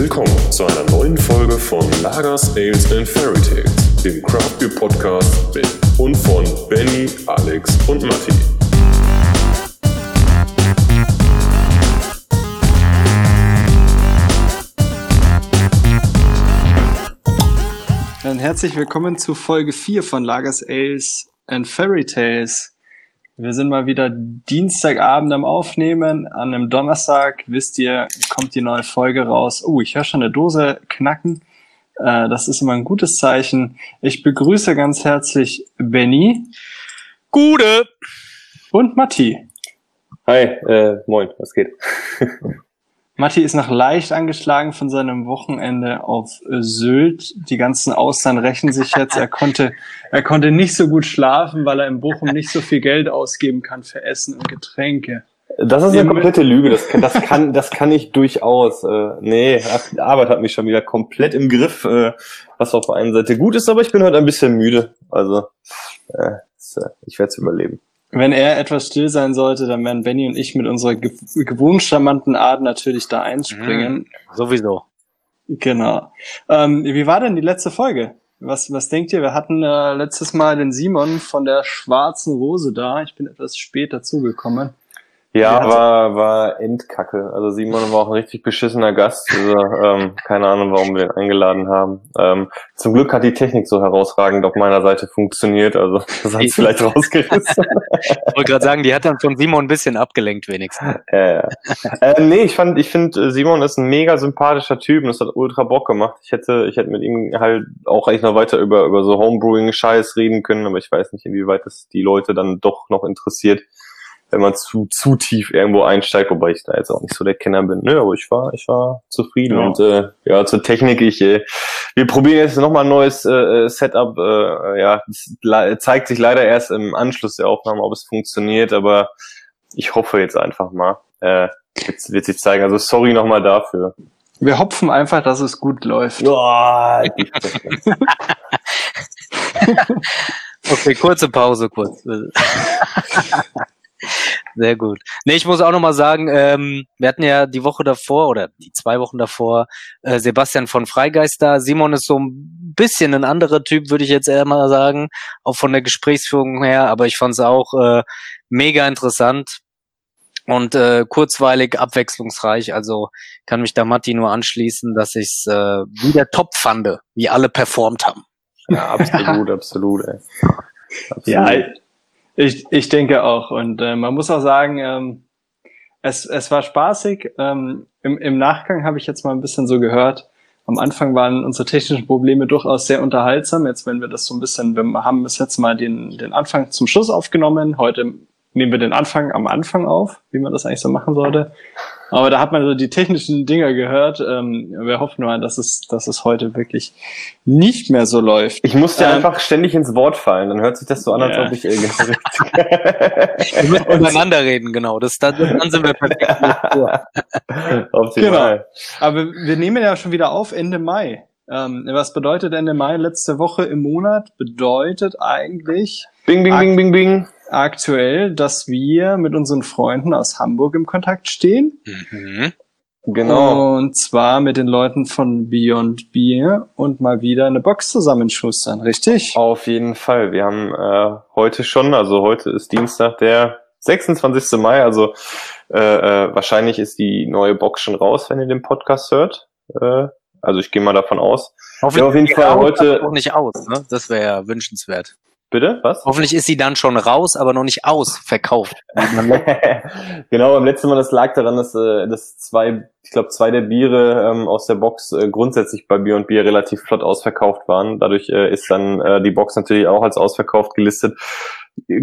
Willkommen zu einer neuen Folge von Lagers, Ales and Fairy Tales, dem Craft Beer Podcast mit und von Benny, Alex und Matti. Dann herzlich willkommen zu Folge 4 von Lagers, Ales and Fairy Tales. Wir sind mal wieder Dienstagabend am Aufnehmen. An einem Donnerstag, wisst ihr, kommt die neue Folge raus. Oh, ich höre schon eine Dose knacken. Äh, das ist immer ein gutes Zeichen. Ich begrüße ganz herzlich Benny. Gute. Und Matti. Hi, äh, moin, was geht? Matti ist noch leicht angeschlagen von seinem Wochenende auf Sylt. Die ganzen Austern rächen sich jetzt. Er konnte, er konnte nicht so gut schlafen, weil er in Bochum nicht so viel Geld ausgeben kann für Essen und Getränke. Das ist eine komplette Lüge. Das kann, das kann, das kann ich durchaus. Äh, nee, die Arbeit hat mich schon wieder komplett im Griff, äh, was auf der einen Seite gut ist, aber ich bin heute ein bisschen müde. Also, äh, ich werde es überleben. Wenn er etwas still sein sollte, dann werden Benny und ich mit unserer ge gewohnt charmanten Art natürlich da einspringen. Mhm, sowieso. Genau. Ähm, wie war denn die letzte Folge? Was, was denkt ihr? Wir hatten äh, letztes Mal den Simon von der Schwarzen Rose da. Ich bin etwas spät dazugekommen. Ja, war, war Endkacke. Also Simon war auch ein richtig beschissener Gast. Also, ähm, keine Ahnung, warum wir den eingeladen haben. Ähm, zum Glück hat die Technik so herausragend auf meiner Seite funktioniert. Also das hat vielleicht rausgerissen. ich wollte gerade sagen, die hat dann von Simon ein bisschen abgelenkt wenigstens. Ja, ja. äh, nee, ich fand, ich finde, Simon ist ein mega sympathischer Typ und es hat ultra Bock gemacht. Ich hätte, ich hätte mit ihm halt auch eigentlich noch weiter über, über so Homebrewing-Scheiß reden können, aber ich weiß nicht, inwieweit das die Leute dann doch noch interessiert wenn man zu, zu tief irgendwo einsteigt, wobei ich da jetzt auch nicht so der Kenner bin. Nö, aber ich war, ich war zufrieden. Ja. Und äh, ja, zur Technik, ich, äh, wir probieren jetzt nochmal ein neues äh, Setup. Äh, ja, es zeigt sich leider erst im Anschluss der Aufnahme, ob es funktioniert, aber ich hoffe jetzt einfach mal. Äh, wird, wird sich zeigen. Also sorry nochmal dafür. Wir hopfen einfach, dass es gut läuft. Oh, okay, kurze Pause, kurz. Sehr gut. Nee, ich muss auch nochmal sagen, ähm, wir hatten ja die Woche davor oder die zwei Wochen davor äh, Sebastian von Freigeist da. Simon ist so ein bisschen ein anderer Typ, würde ich jetzt eher mal sagen, auch von der Gesprächsführung her, aber ich fand es auch äh, mega interessant und äh, kurzweilig, abwechslungsreich. Also kann mich da Matti nur anschließen, dass ich es äh, wieder top fand, wie alle performt haben. Ja, absolut, absolut. Ey. Absolut. Ja, ich, ich denke auch. Und äh, man muss auch sagen, ähm, es, es war spaßig. Ähm, im, Im Nachgang habe ich jetzt mal ein bisschen so gehört. Am Anfang waren unsere technischen Probleme durchaus sehr unterhaltsam. Jetzt, wenn wir das so ein bisschen, wir haben bis jetzt mal den, den Anfang zum Schluss aufgenommen. Heute nehmen wir den Anfang am Anfang auf, wie man das eigentlich so machen sollte. Aber da hat man so die technischen Dinge gehört. Ähm, wir hoffen mal, dass es, dass es heute wirklich nicht mehr so läuft. Ich musste ähm, einfach ständig ins Wort fallen. Dann hört sich das so an, als ja. ob ich irgendwie. wir müssen untereinander reden, genau. Das, das, dann sind wir perfekt. genau. Aber wir nehmen ja schon wieder auf Ende Mai. Ähm, was bedeutet Ende Mai? Letzte Woche im Monat bedeutet eigentlich. Bing, bing, bing, bing, bing aktuell, dass wir mit unseren Freunden aus Hamburg im Kontakt stehen. Mhm. Genau. Und zwar mit den Leuten von Beyond Beer und mal wieder eine Box zusammenschustern, richtig? Auf jeden Fall. Wir haben äh, heute schon, also heute ist Dienstag der 26. Mai, also äh, äh, wahrscheinlich ist die neue Box schon raus, wenn ihr den Podcast hört. Äh, also ich gehe mal davon aus. Hoffentlich ja, auf jeden Fall heute auch nicht aus, ne? Das wäre ja wünschenswert. Bitte? Was? Hoffentlich ist sie dann schon raus, aber noch nicht ausverkauft. genau, beim letzten Mal, das lag daran, dass, äh, dass zwei, ich glaube, zwei der Biere ähm, aus der Box äh, grundsätzlich bei Bier und Bier relativ flott ausverkauft waren. Dadurch äh, ist dann äh, die Box natürlich auch als ausverkauft gelistet.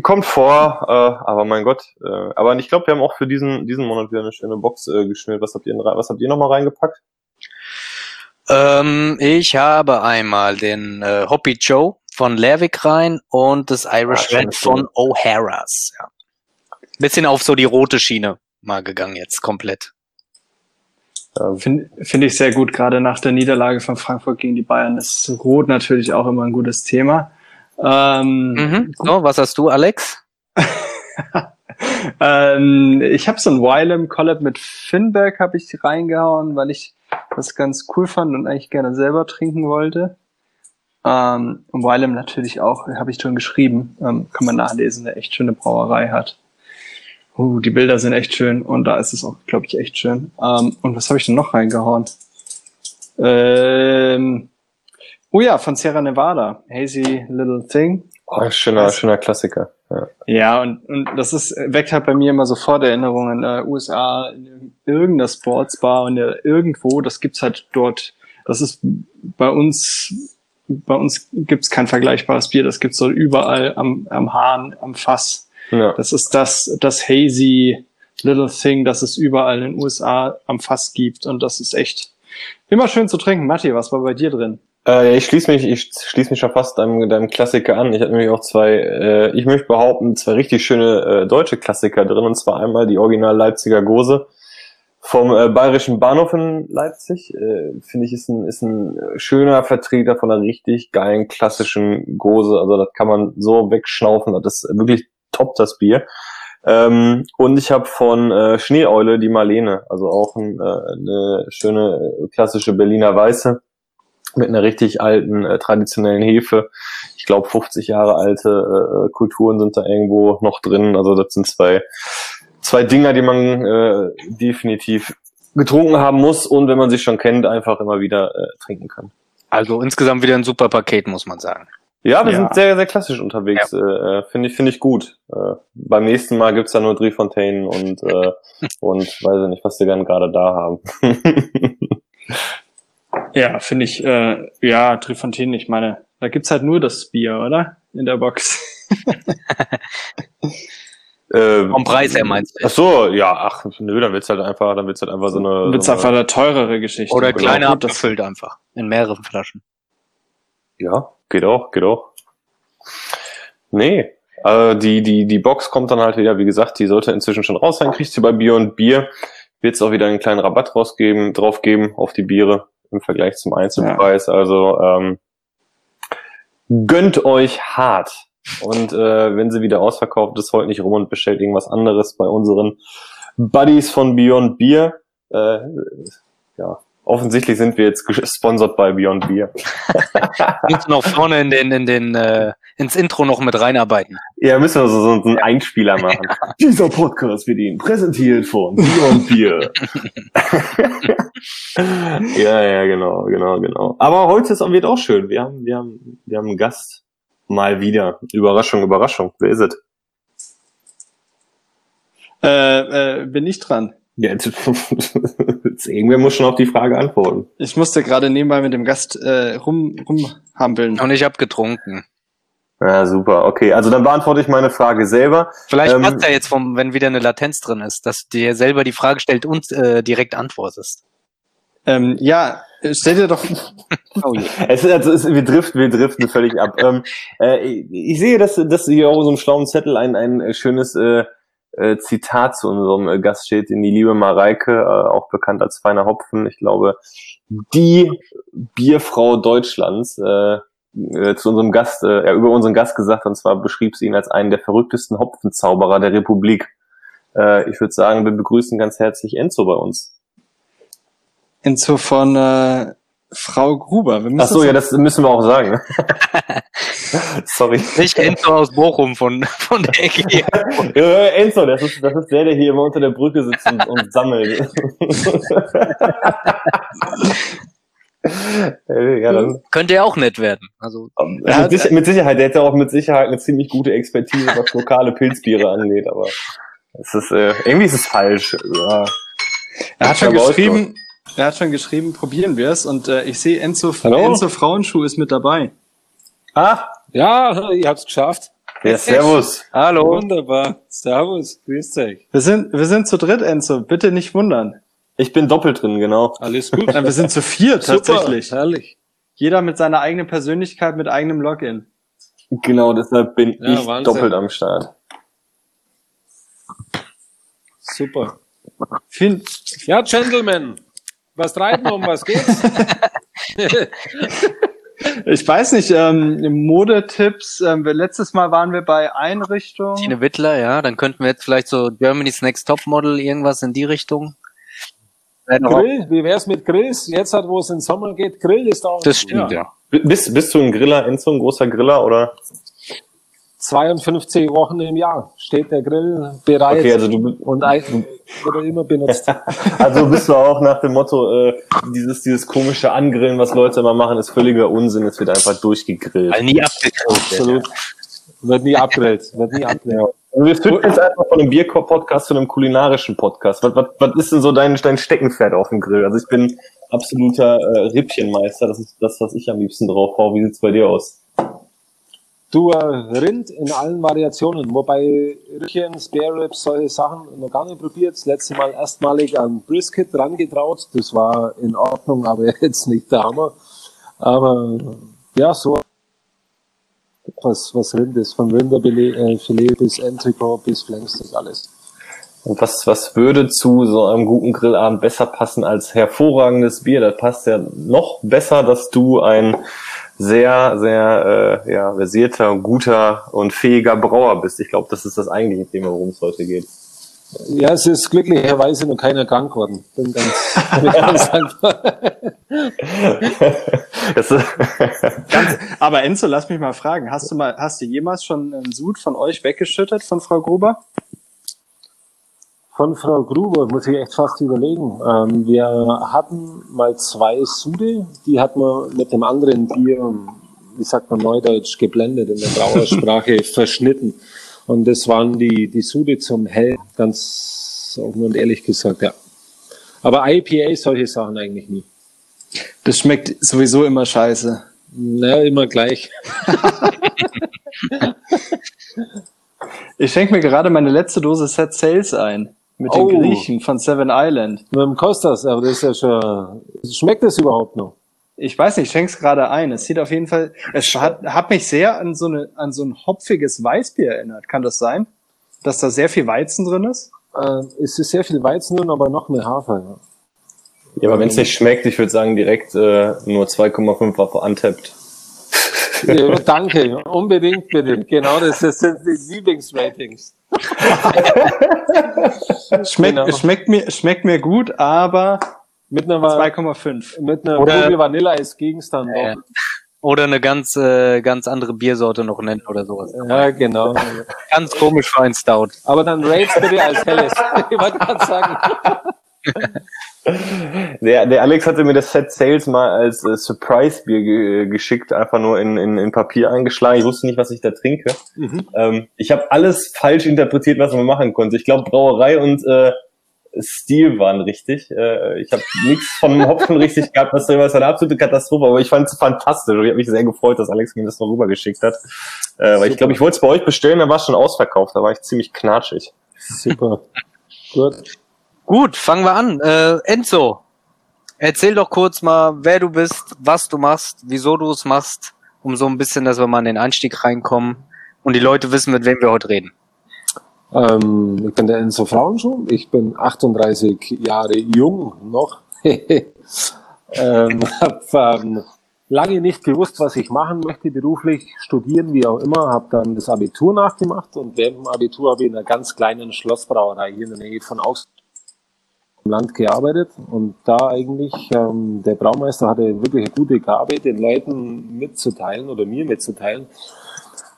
Kommt vor, äh, aber mein Gott. Äh, aber ich glaube, wir haben auch für diesen, diesen Monat wieder eine schöne Box äh, geschnürt. Was habt ihr, was habt ihr nochmal reingepackt? Ähm, ich habe einmal den äh, Hoppy Joe von Lerwick rein und das Irish ah, Red von O'Hara's. Ja. Bisschen auf so die rote Schiene mal gegangen jetzt komplett. Finde find ich sehr gut, gerade nach der Niederlage von Frankfurt gegen die Bayern ist Rot natürlich auch immer ein gutes Thema. Ähm, mhm. So, was hast du, Alex? ähm, ich habe so ein Wylem Collab mit Finberg habe ich reingehauen, weil ich das ganz cool fand und eigentlich gerne selber trinken wollte. Ähm, und Wilem natürlich auch, habe ich schon geschrieben, ähm, kann man nachlesen, eine echt schöne Brauerei hat. Uh, die Bilder sind echt schön und da ist es auch, glaube ich, echt schön. Ähm, und was habe ich denn noch reingehauen? Ähm, oh ja, von Sierra Nevada, Hazy Little Thing. Oh, schöner, Was? schöner Klassiker. Ja. Ja, und, und das ist, weckt halt bei mir immer sofort Erinnerungen. Äh, USA, in irgendeiner Sportsbar und äh, irgendwo, das gibt's halt dort. Das ist bei uns, bei uns gibt's kein vergleichbares Bier. Das gibt's so überall am, am Hahn, am Fass. Ja. Das ist das, das hazy little thing, das es überall in den USA am Fass gibt. Und das ist echt immer schön zu trinken. Matti, was war bei dir drin? Äh, ich schließe mich, ich schließe mich schon fast deinem, deinem Klassiker an. Ich habe nämlich auch zwei, äh, ich möchte behaupten, zwei richtig schöne äh, deutsche Klassiker drin. Und zwar einmal die Original Leipziger Gose vom äh, Bayerischen Bahnhof in Leipzig. Äh, Finde ich ist ein, ist ein schöner Vertreter von einer richtig geilen klassischen Gose. Also das kann man so wegschnaufen. Das ist wirklich top, das Bier. Ähm, und ich habe von äh, Schneeeule die Marlene, also auch ein, äh, eine schöne klassische Berliner Weiße mit einer richtig alten äh, traditionellen Hefe. Ich glaube 50 Jahre alte äh, Kulturen sind da irgendwo noch drin. Also das sind zwei zwei Dinger, die man äh, definitiv getrunken haben muss und wenn man sich schon kennt, einfach immer wieder äh, trinken kann. Also insgesamt wieder ein super Paket, muss man sagen. Ja, wir Ja. sind sehr, sehr klassisch unterwegs. Äh, äh, Finde ich, finde ich gut. Äh, beim nächsten Mal gibt's da nur Driefontänen und, äh, und weiß ich nicht, was wir dann gerade da haben. Ja, finde ich, äh, ja, Trifontaine, ich meine, da gibt's halt nur das Bier, oder? In der Box. äh, Vom Preis her meinst du? Ach so, ja, ach, nö, dann wird's halt einfach, dann wird's halt einfach so eine. Wird's so einfach eine teurere Geschichte. Oder Genau. kleiner abgefüllt einfach. In mehreren Flaschen. ja, geht auch, geht auch. Nee, äh, die, die, die Box kommt dann halt wieder, wie gesagt, die sollte inzwischen schon raus sein, kriegst du bei Bier und Bier. Wird's auch wieder einen kleinen Rabatt rausgeben, drauf geben auf die Biere im Vergleich zum Einzelpreis. Also ähm, gönnt euch hart. Und äh, wenn sie wieder ausverkauft ist, heute nicht rum und bestellt irgendwas anderes bei unseren Buddies von Beyond Beer. Äh, ja, offensichtlich sind wir jetzt gesponsert bei Beyond Beer. Musst du noch vorne in den, in den, äh, ins Intro noch mit reinarbeiten. Ja, müssen wir so, so einen Einspieler machen. Dieser Podcast wird Ihnen präsentiert von Beyond Beer. ja, ja, genau, genau, genau. Aber heute ist, wird auch schön. Wir haben, wir haben, wir haben einen Gast. Mal wieder. Überraschung, Überraschung. Wer ist es? Äh, äh, bin ich dran. Ja, jetzt, jetzt, irgendwer muss schon auf die Frage antworten. Ich musste gerade nebenbei mit dem Gast äh, rum, rumhampeln. Und ich hab getrunken. Ja, super. Okay, also dann beantworte ich meine Frage selber. Vielleicht Ähm, passt ja jetzt, vom, wenn wieder eine Latenz drin ist, dass dir selber die Frage stellt und äh, direkt antwortest. Ähm, ja, stell dir doch, Oh je. Es ist, also es, wir driften, wir driften völlig ab. ähm, äh, ich, sehe, dass, dass hier auf so einem schlauen Zettel ein, ein schönes äh, äh, Zitat zu unserem äh, Gast steht, in die liebe Mareike, äh, auch bekannt als feiner Hopfen. Ich glaube, die Bierfrau Deutschlands äh, äh, zu unserem Gast, äh, ja, über unseren Gast gesagt, und zwar beschrieb sie ihn als einen der verrücktesten Hopfenzauberer der Republik. Äh, ich würde sagen, wir begrüßen ganz herzlich Enzo bei uns. Enzo von äh, Frau Gruber. Wir Ach so, ja, das müssen wir auch sagen. Sorry. Nicht Enzo aus Bochum von, von der Ecke hier. Ja, Enzo, das ist, das ist der, der hier immer unter der Brücke sitzt und, und sammelt. Äh, ja, dann, Könnte ja auch nett werden. Also, Er hat- mit, Sicher mit Sicherheit, der hätte auch mit Sicherheit eine ziemlich gute Expertise, was lokale Pilzbiere angeht, aber es ist, äh, irgendwie ist es falsch. Ja. Er hat schon geschrieben, er hat schon geschrieben, probieren wir es. Und äh, ich sehe Enzo, Hallo? Enzo Frauenschuh ist mit dabei. Ah, Ja, ihr habt's geschafft. ja, servus. hallo. Wunderbar. Servus, grüßt euch. Wir sind, wir sind zu dritt, Enzo. Bitte nicht wundern. Ich bin doppelt drin, genau. Alles gut. Wir sind zu viert tatsächlich. Super, herrlich. Jeder mit seiner eigenen Persönlichkeit, mit eigenem Login. Genau, deshalb bin Ja, ich Wahnsinn. doppelt am Start. Super. Vielen, Ja, Gentlemen, was treiben um was geht's? ich weiß nicht, ähm, Modetipps. Ähm, wir- letztes Mal waren wir bei Einrichtung. Tine Wittler, ja. Dann könnten wir jetzt vielleicht so Germany's Next Top Model irgendwas in die Richtung. Grill, wie wär's mit Grills? Jetzt hat, wo es in den Sommer geht, Grill ist auch. Das stimmt, ja. Bist, bist du ein Griller, Enzo, ein großer Griller oder? 52 Wochen im Jahr steht der Grill bereit Okay, also du, und ein, wird immer benutzt. also bist du auch nach dem Motto, äh, dieses, dieses komische Angrillen, was Leute immer machen, ist völliger Unsinn, es wird einfach durchgegrillt. Weil nie abgekriegt. Absolut. Wird nie abgrillt. Wird nie abgrillt. Also wir switchen jetzt einfach von einem Bier-Podcast zu einem kulinarischen Podcast. Was, was, was ist denn so dein, dein Steckenpferd auf dem Grill? Also ich bin absoluter äh, Rippchenmeister, das ist das, was ich am liebsten drauf hau. Wie sieht's bei dir aus? Du, Rind in allen Variationen, wobei Rüchen, Spare Ribs, solche Sachen noch gar nicht probiert. Das letzte Mal erstmalig an Brisket rangetraut. Das war in Ordnung, aber jetzt nicht der Hammer. Aber ja, so was, was Rind ist, von Rinderfilet äh, bis Entrecot bis Flanks, das alles. Und was, was würde zu so einem guten Grillabend besser passen als hervorragendes Bier? Das passt ja noch besser, dass du ein sehr, sehr äh, ja, versierter, guter und fähiger Brauer bist. Ich glaube, das ist das eigentliche Thema, worum es heute geht. Ja, es ist glücklicherweise noch keiner krank geworden. Bin ganz, bin ganz dankbar. Ganz, aber Enzo, lass mich mal fragen, hast du mal, hast du jemals schon einen Sud von euch weggeschüttet von Frau Gruber? Von Frau Gruber muss ich echt fast überlegen. Ähm, wir hatten mal zwei Sude, die hat man mit dem anderen Bier, wie sagt man neudeutsch, geblendet in der Brauersprache, verschnitten. Und das waren die, die Sude zum Hell, ganz offen und ehrlich gesagt, ja. Aber IPA, solche Sachen eigentlich nie. Das schmeckt sowieso immer scheiße. Naja, immer gleich. Ich schenke mir gerade meine letzte Dose Set Sales ein. Mit Oh. den Griechen von Seven Island. Mit dem Kostas, aber das ist ja schon, schmeckt das überhaupt noch? Ich weiß nicht, ich schenk's gerade ein. Es sieht auf jeden Fall, es hat, hat mich sehr an so, eine, an so ein hopfiges Weißbier erinnert. Kann das sein? Dass da sehr viel Weizen drin ist? Äh, es ist sehr viel Weizen drin, aber noch mehr Hafer. Ja. ja, aber wenn es nicht schmeckt, ich würde sagen direkt äh, nur 2,5 auf Untapped. Ja, danke, unbedingt bitte. Genau, das, das sind die Lieblingsratings. Schmeckt, Genau. schmeckt, mir, schmeckt mir gut, aber Mit einer, 2,5. mit einer Oder- Kugel Vanille als Gegenstand. Auch. Oder eine ganz, äh, ganz andere Biersorte noch nennen oder sowas. Ja, genau. Ganz komisch für ein Stout. Aber dann rates bitte als helles. Ich wollte gerade sagen. Der, der Alex hatte mir das Set Sales mal als äh, Surprise-Bier ge geschickt, einfach nur in, in, in Papier eingeschlagen. Ich wusste nicht, was ich da trinke. Ähm, ich habe alles falsch interpretiert, was man machen konnte. Ich glaube, Brauerei und äh, Stil waren richtig. Äh, ich habe nichts von Hopfen richtig gehabt, was was eine absolute Katastrophe, aber ich fand es fantastisch. Und Ich habe mich sehr gefreut, dass Alex mir das noch rübergeschickt hat. Äh, weil ich glaube, ich wollte es bei euch bestellen, da war es schon ausverkauft, da war ich ziemlich knatschig. Super. Gut. Gut, fangen wir an. Äh, Enzo, erzähl doch kurz mal, wer du bist, was du machst, wieso du es machst, um so ein bisschen, dass wir mal in den Einstieg reinkommen und die Leute wissen, mit wem wir heute reden. Ähm, ich bin der Enzo Frauenschuh. Ich bin 38 Jahre jung noch. ähm, hab ähm, lange nicht gewusst, was ich machen möchte, beruflich, studieren, wie auch immer. Habe dann das Abitur nachgemacht und während dem Abitur habe ich in einer ganz kleinen Schlossbrauerei hier in der Nähe von Augsburg Land gearbeitet und da eigentlich ähm, der Braumeister hatte wirklich eine gute Gabe, den Leuten mitzuteilen oder mir mitzuteilen,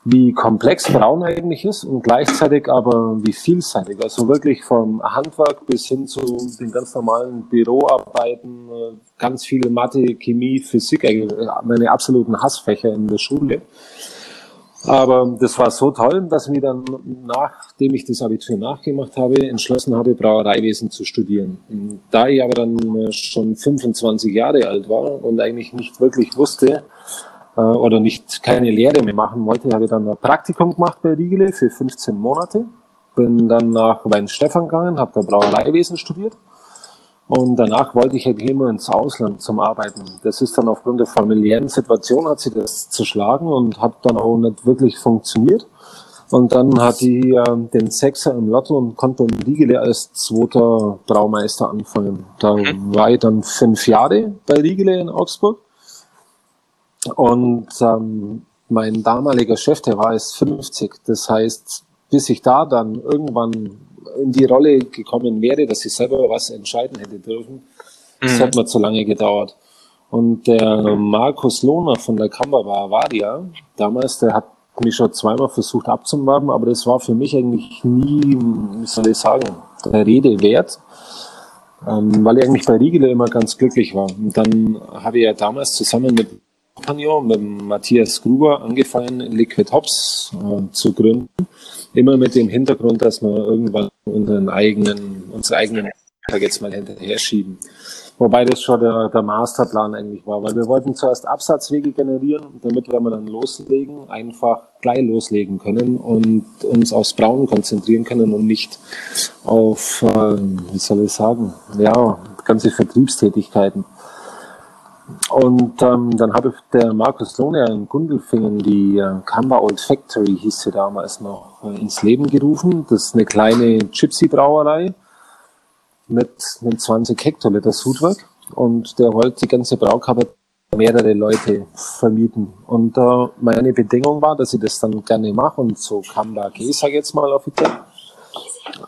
wie komplex Brauen eigentlich ist und gleichzeitig aber wie vielseitig. Also wirklich vom Handwerk bis hin zu den ganz normalen Büroarbeiten, äh, ganz viel Mathe, Chemie, Physik, eigentlich meine absoluten Hassfächer in der Schule. Aber das war so toll, dass ich mir dann, nachdem ich das Abitur nachgemacht habe, entschlossen habe, Brauereiwesen zu studieren. Da ich aber dann äh, schon 25 Jahre alt war und eigentlich nicht wirklich wusste, äh, oder nicht keine Lehre mehr machen wollte, habe ich dann ein Praktikum gemacht bei Riegele für 15 Monate. Bin dann nach Weinstefan gegangen, habe da Brauereiwesen studiert. Und danach wollte ich halt immer ins Ausland zum Arbeiten. Das ist dann aufgrund der familiären Situation hat sie das zerschlagen und hat dann auch nicht wirklich funktioniert. Und dann hatte ich ähm, den Sechser im Lotto und konnte in Riegele als zweiter Braumeister anfangen. Da war ich dann fünf Jahre bei Riegele in Augsburg. Und ähm, mein damaliger Chef, der war erst 50. Das heißt, bis ich da dann irgendwann in die Rolle gekommen wäre, dass ich selber was entscheiden hätte dürfen, das Mhm. hat mir zu lange gedauert. Und der Markus Lohner von der Kammer Bavaria, damals, der hat mich schon zweimal versucht abzuwerben, aber das war für mich eigentlich nie, wie soll ich sagen, der Rede wert, ähm, weil ich eigentlich bei Riegele immer ganz glücklich war. Und dann habe ich ja damals zusammen mit Compagnon, mit Matthias Gruber angefangen, Liquid Hops äh, zu gründen. Immer mit dem Hintergrund, dass wir irgendwann unseren eigenen, unsere eigenen, sag jetzt mal hinterher schieben. Wobei das schon der, der Masterplan eigentlich war, weil wir wollten zuerst Absatzwege generieren, damit wir dann loslegen, einfach gleich loslegen können und uns aufs Brauen konzentrieren können und nicht auf, äh, wie soll ich sagen, ja, ganze Vertriebstätigkeiten. Und ähm, dann habe der Markus Lohne in Gundelfingen die äh, Kamba Old Factory, hieß sie damals noch, äh, ins Leben gerufen. Das ist eine kleine Gypsy-Brauerei mit einem 20 Hektoliter Sudwerk und der wollte die ganze Braukammer mehrere Leute vermieten. Und äh, meine Bedingung war, dass ich das dann gerne mache und so Kamba gehe, sage ich jetzt mal offiziell.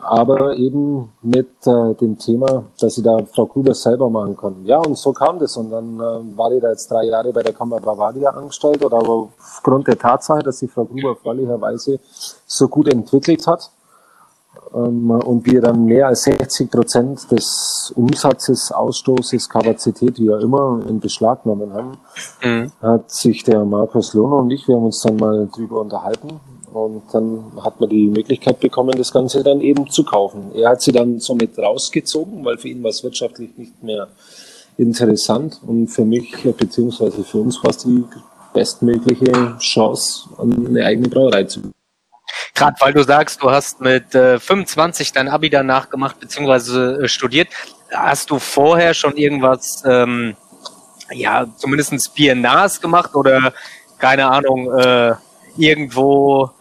Aber eben mit äh, dem Thema, dass ich da Frau Gruber selber machen kann. Ja, und so kam das. Und dann äh, war ich da jetzt drei Jahre bei der Kammer Bavaria angestellt. Oder aber aufgrund der Tatsache, dass sich Frau Gruber freundlicherweise so gut entwickelt hat, ähm, und wir dann mehr als 60 Prozent des Umsatzes, Ausstoßes, Kapazität, wie auch immer, in Beschlag genommen haben, Mhm. hat sich der Markus Lohner und ich, wir haben uns dann mal drüber unterhalten und dann hat man die Möglichkeit bekommen, das Ganze dann eben zu kaufen. Er hat sie dann somit rausgezogen, weil für ihn war es wirtschaftlich nicht mehr interessant und für mich, beziehungsweise für uns war es die bestmögliche Chance, eine eigene Brauerei zu Gerade weil du sagst, du hast mit äh, 25 dein Abi danach gemacht, beziehungsweise äh, studiert. Hast du vorher schon irgendwas, ähm, ja, zumindest Biennars gemacht oder keine Ahnung, äh, irgendwo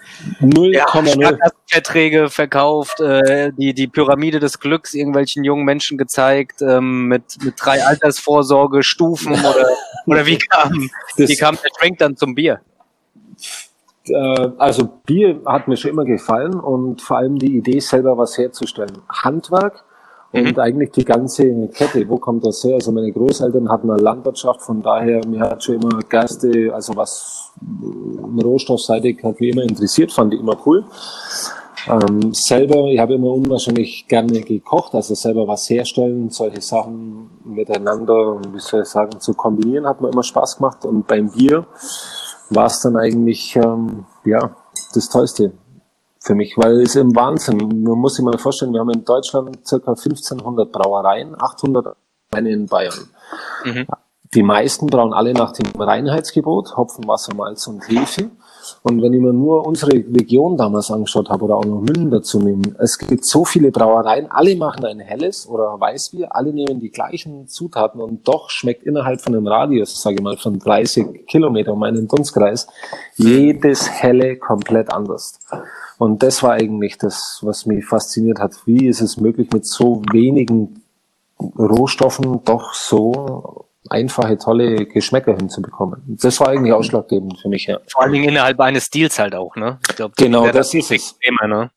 ja, 0,0. Verträge verkauft, äh, die, die Pyramide des Glücks irgendwelchen jungen Menschen gezeigt, ähm, mit, mit drei Altersvorsorge, Stufen oder, oder wie kam, Das- wie kam der Schwenk dann zum Bier? äh, also Bier hat mir schon immer gefallen und vor allem die Idee selber was herzustellen. Handwerk und eigentlich die ganze Kette. Wo kommt das her? Also meine Großeltern hatten eine Landwirtschaft, von daher mir hat schon immer Gerste, also was äh, rohstoffseitig hat mich immer interessiert, fand ich immer cool. Ähm, selber, ich habe immer unwahrscheinlich gerne gekocht, also selber was herstellen, solche Sachen miteinander, wie soll ich sagen, zu kombinieren, hat mir immer Spaß gemacht. Und beim Bier war es dann eigentlich ähm, ja das Tollste für mich, weil es im Wahnsinn. Man muss sich mal vorstellen, wir haben in Deutschland circa 1500 Brauereien, 800 eine in Bayern. Mhm. Die meisten brauen alle nach dem Reinheitsgebot, Hopfen, Wasser, Malz und Hefe. Und wenn ich mir nur unsere Region damals angeschaut habe oder auch noch Münden dazu nehmen, es gibt so viele Brauereien, alle machen ein helles oder Weißbier, alle nehmen die gleichen Zutaten und doch schmeckt innerhalb von einem Radius, sage ich mal, von 30 Kilometer um einen Dunstkreis, jedes helle komplett anders. Und das war eigentlich das, was mich fasziniert hat. Wie ist es möglich, mit so wenigen Rohstoffen doch so einfache, tolle Geschmäcker hinzubekommen. Das war eigentlich ausschlaggebend für mich, ja. Vor allen Dingen innerhalb eines Stils halt auch, ne? Ich glaub, Genau, das ist es. Thema, ne?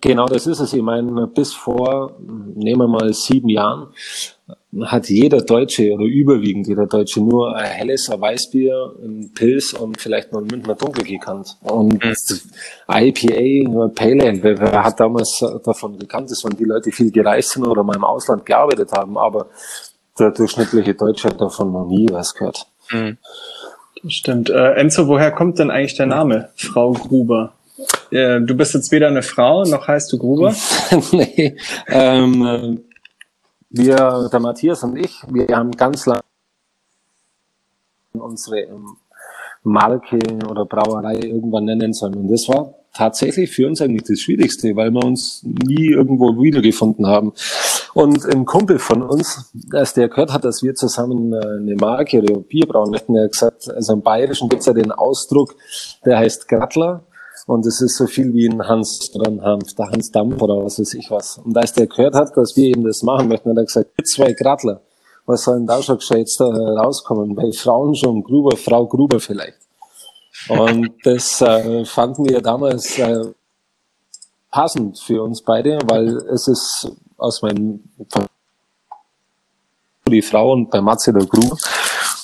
Genau, das ist es. Ich meine, bis vor, nehmen wir mal sieben Jahren, hat jeder Deutsche oder überwiegend jeder Deutsche nur ein helles, ein Weißbier, ein Pilz und vielleicht noch ein Münchner Dunkel gekannt. Und IPA, Pale Ale, wer, wer hat damals davon gekannt? Das waren die Leute, die viel gereist sind oder mal im Ausland gearbeitet haben, aber der durchschnittliche Deutsche hat davon noch nie was gehört. Mhm. Stimmt. Äh, Enzo, woher kommt denn eigentlich der Name Frau Gruber? Äh, du bist jetzt weder eine Frau, noch heißt du Gruber. nee, ähm, äh, wir, der Matthias und ich, wir haben ganz lange unsere ähm, Marke oder Brauerei irgendwann nennen sollen. Und das war tatsächlich für uns eigentlich das Schwierigste, weil wir uns nie irgendwo wiedergefunden haben. Und ein Kumpel von uns, als der gehört hat, dass wir zusammen äh, eine Marke oder Bier brauen möchten, der hat gesagt, also im Bayerischen gibt es ja den Ausdruck, der heißt Grattler. Und es ist so viel wie ein Hans ein Hanf, der Hans Dampf oder was weiß ich was. Und als der gehört hat, dass wir eben das machen möchten, hat er gesagt, zwei Grattler. Was soll denn da schon gescheit da rauskommen? Bei Frauen schon Gruber, Frau Gruber vielleicht. Und das äh, fanden wir damals äh, passend für uns beide, weil es ist aus meinem die Frau und bei Matze der Gruber.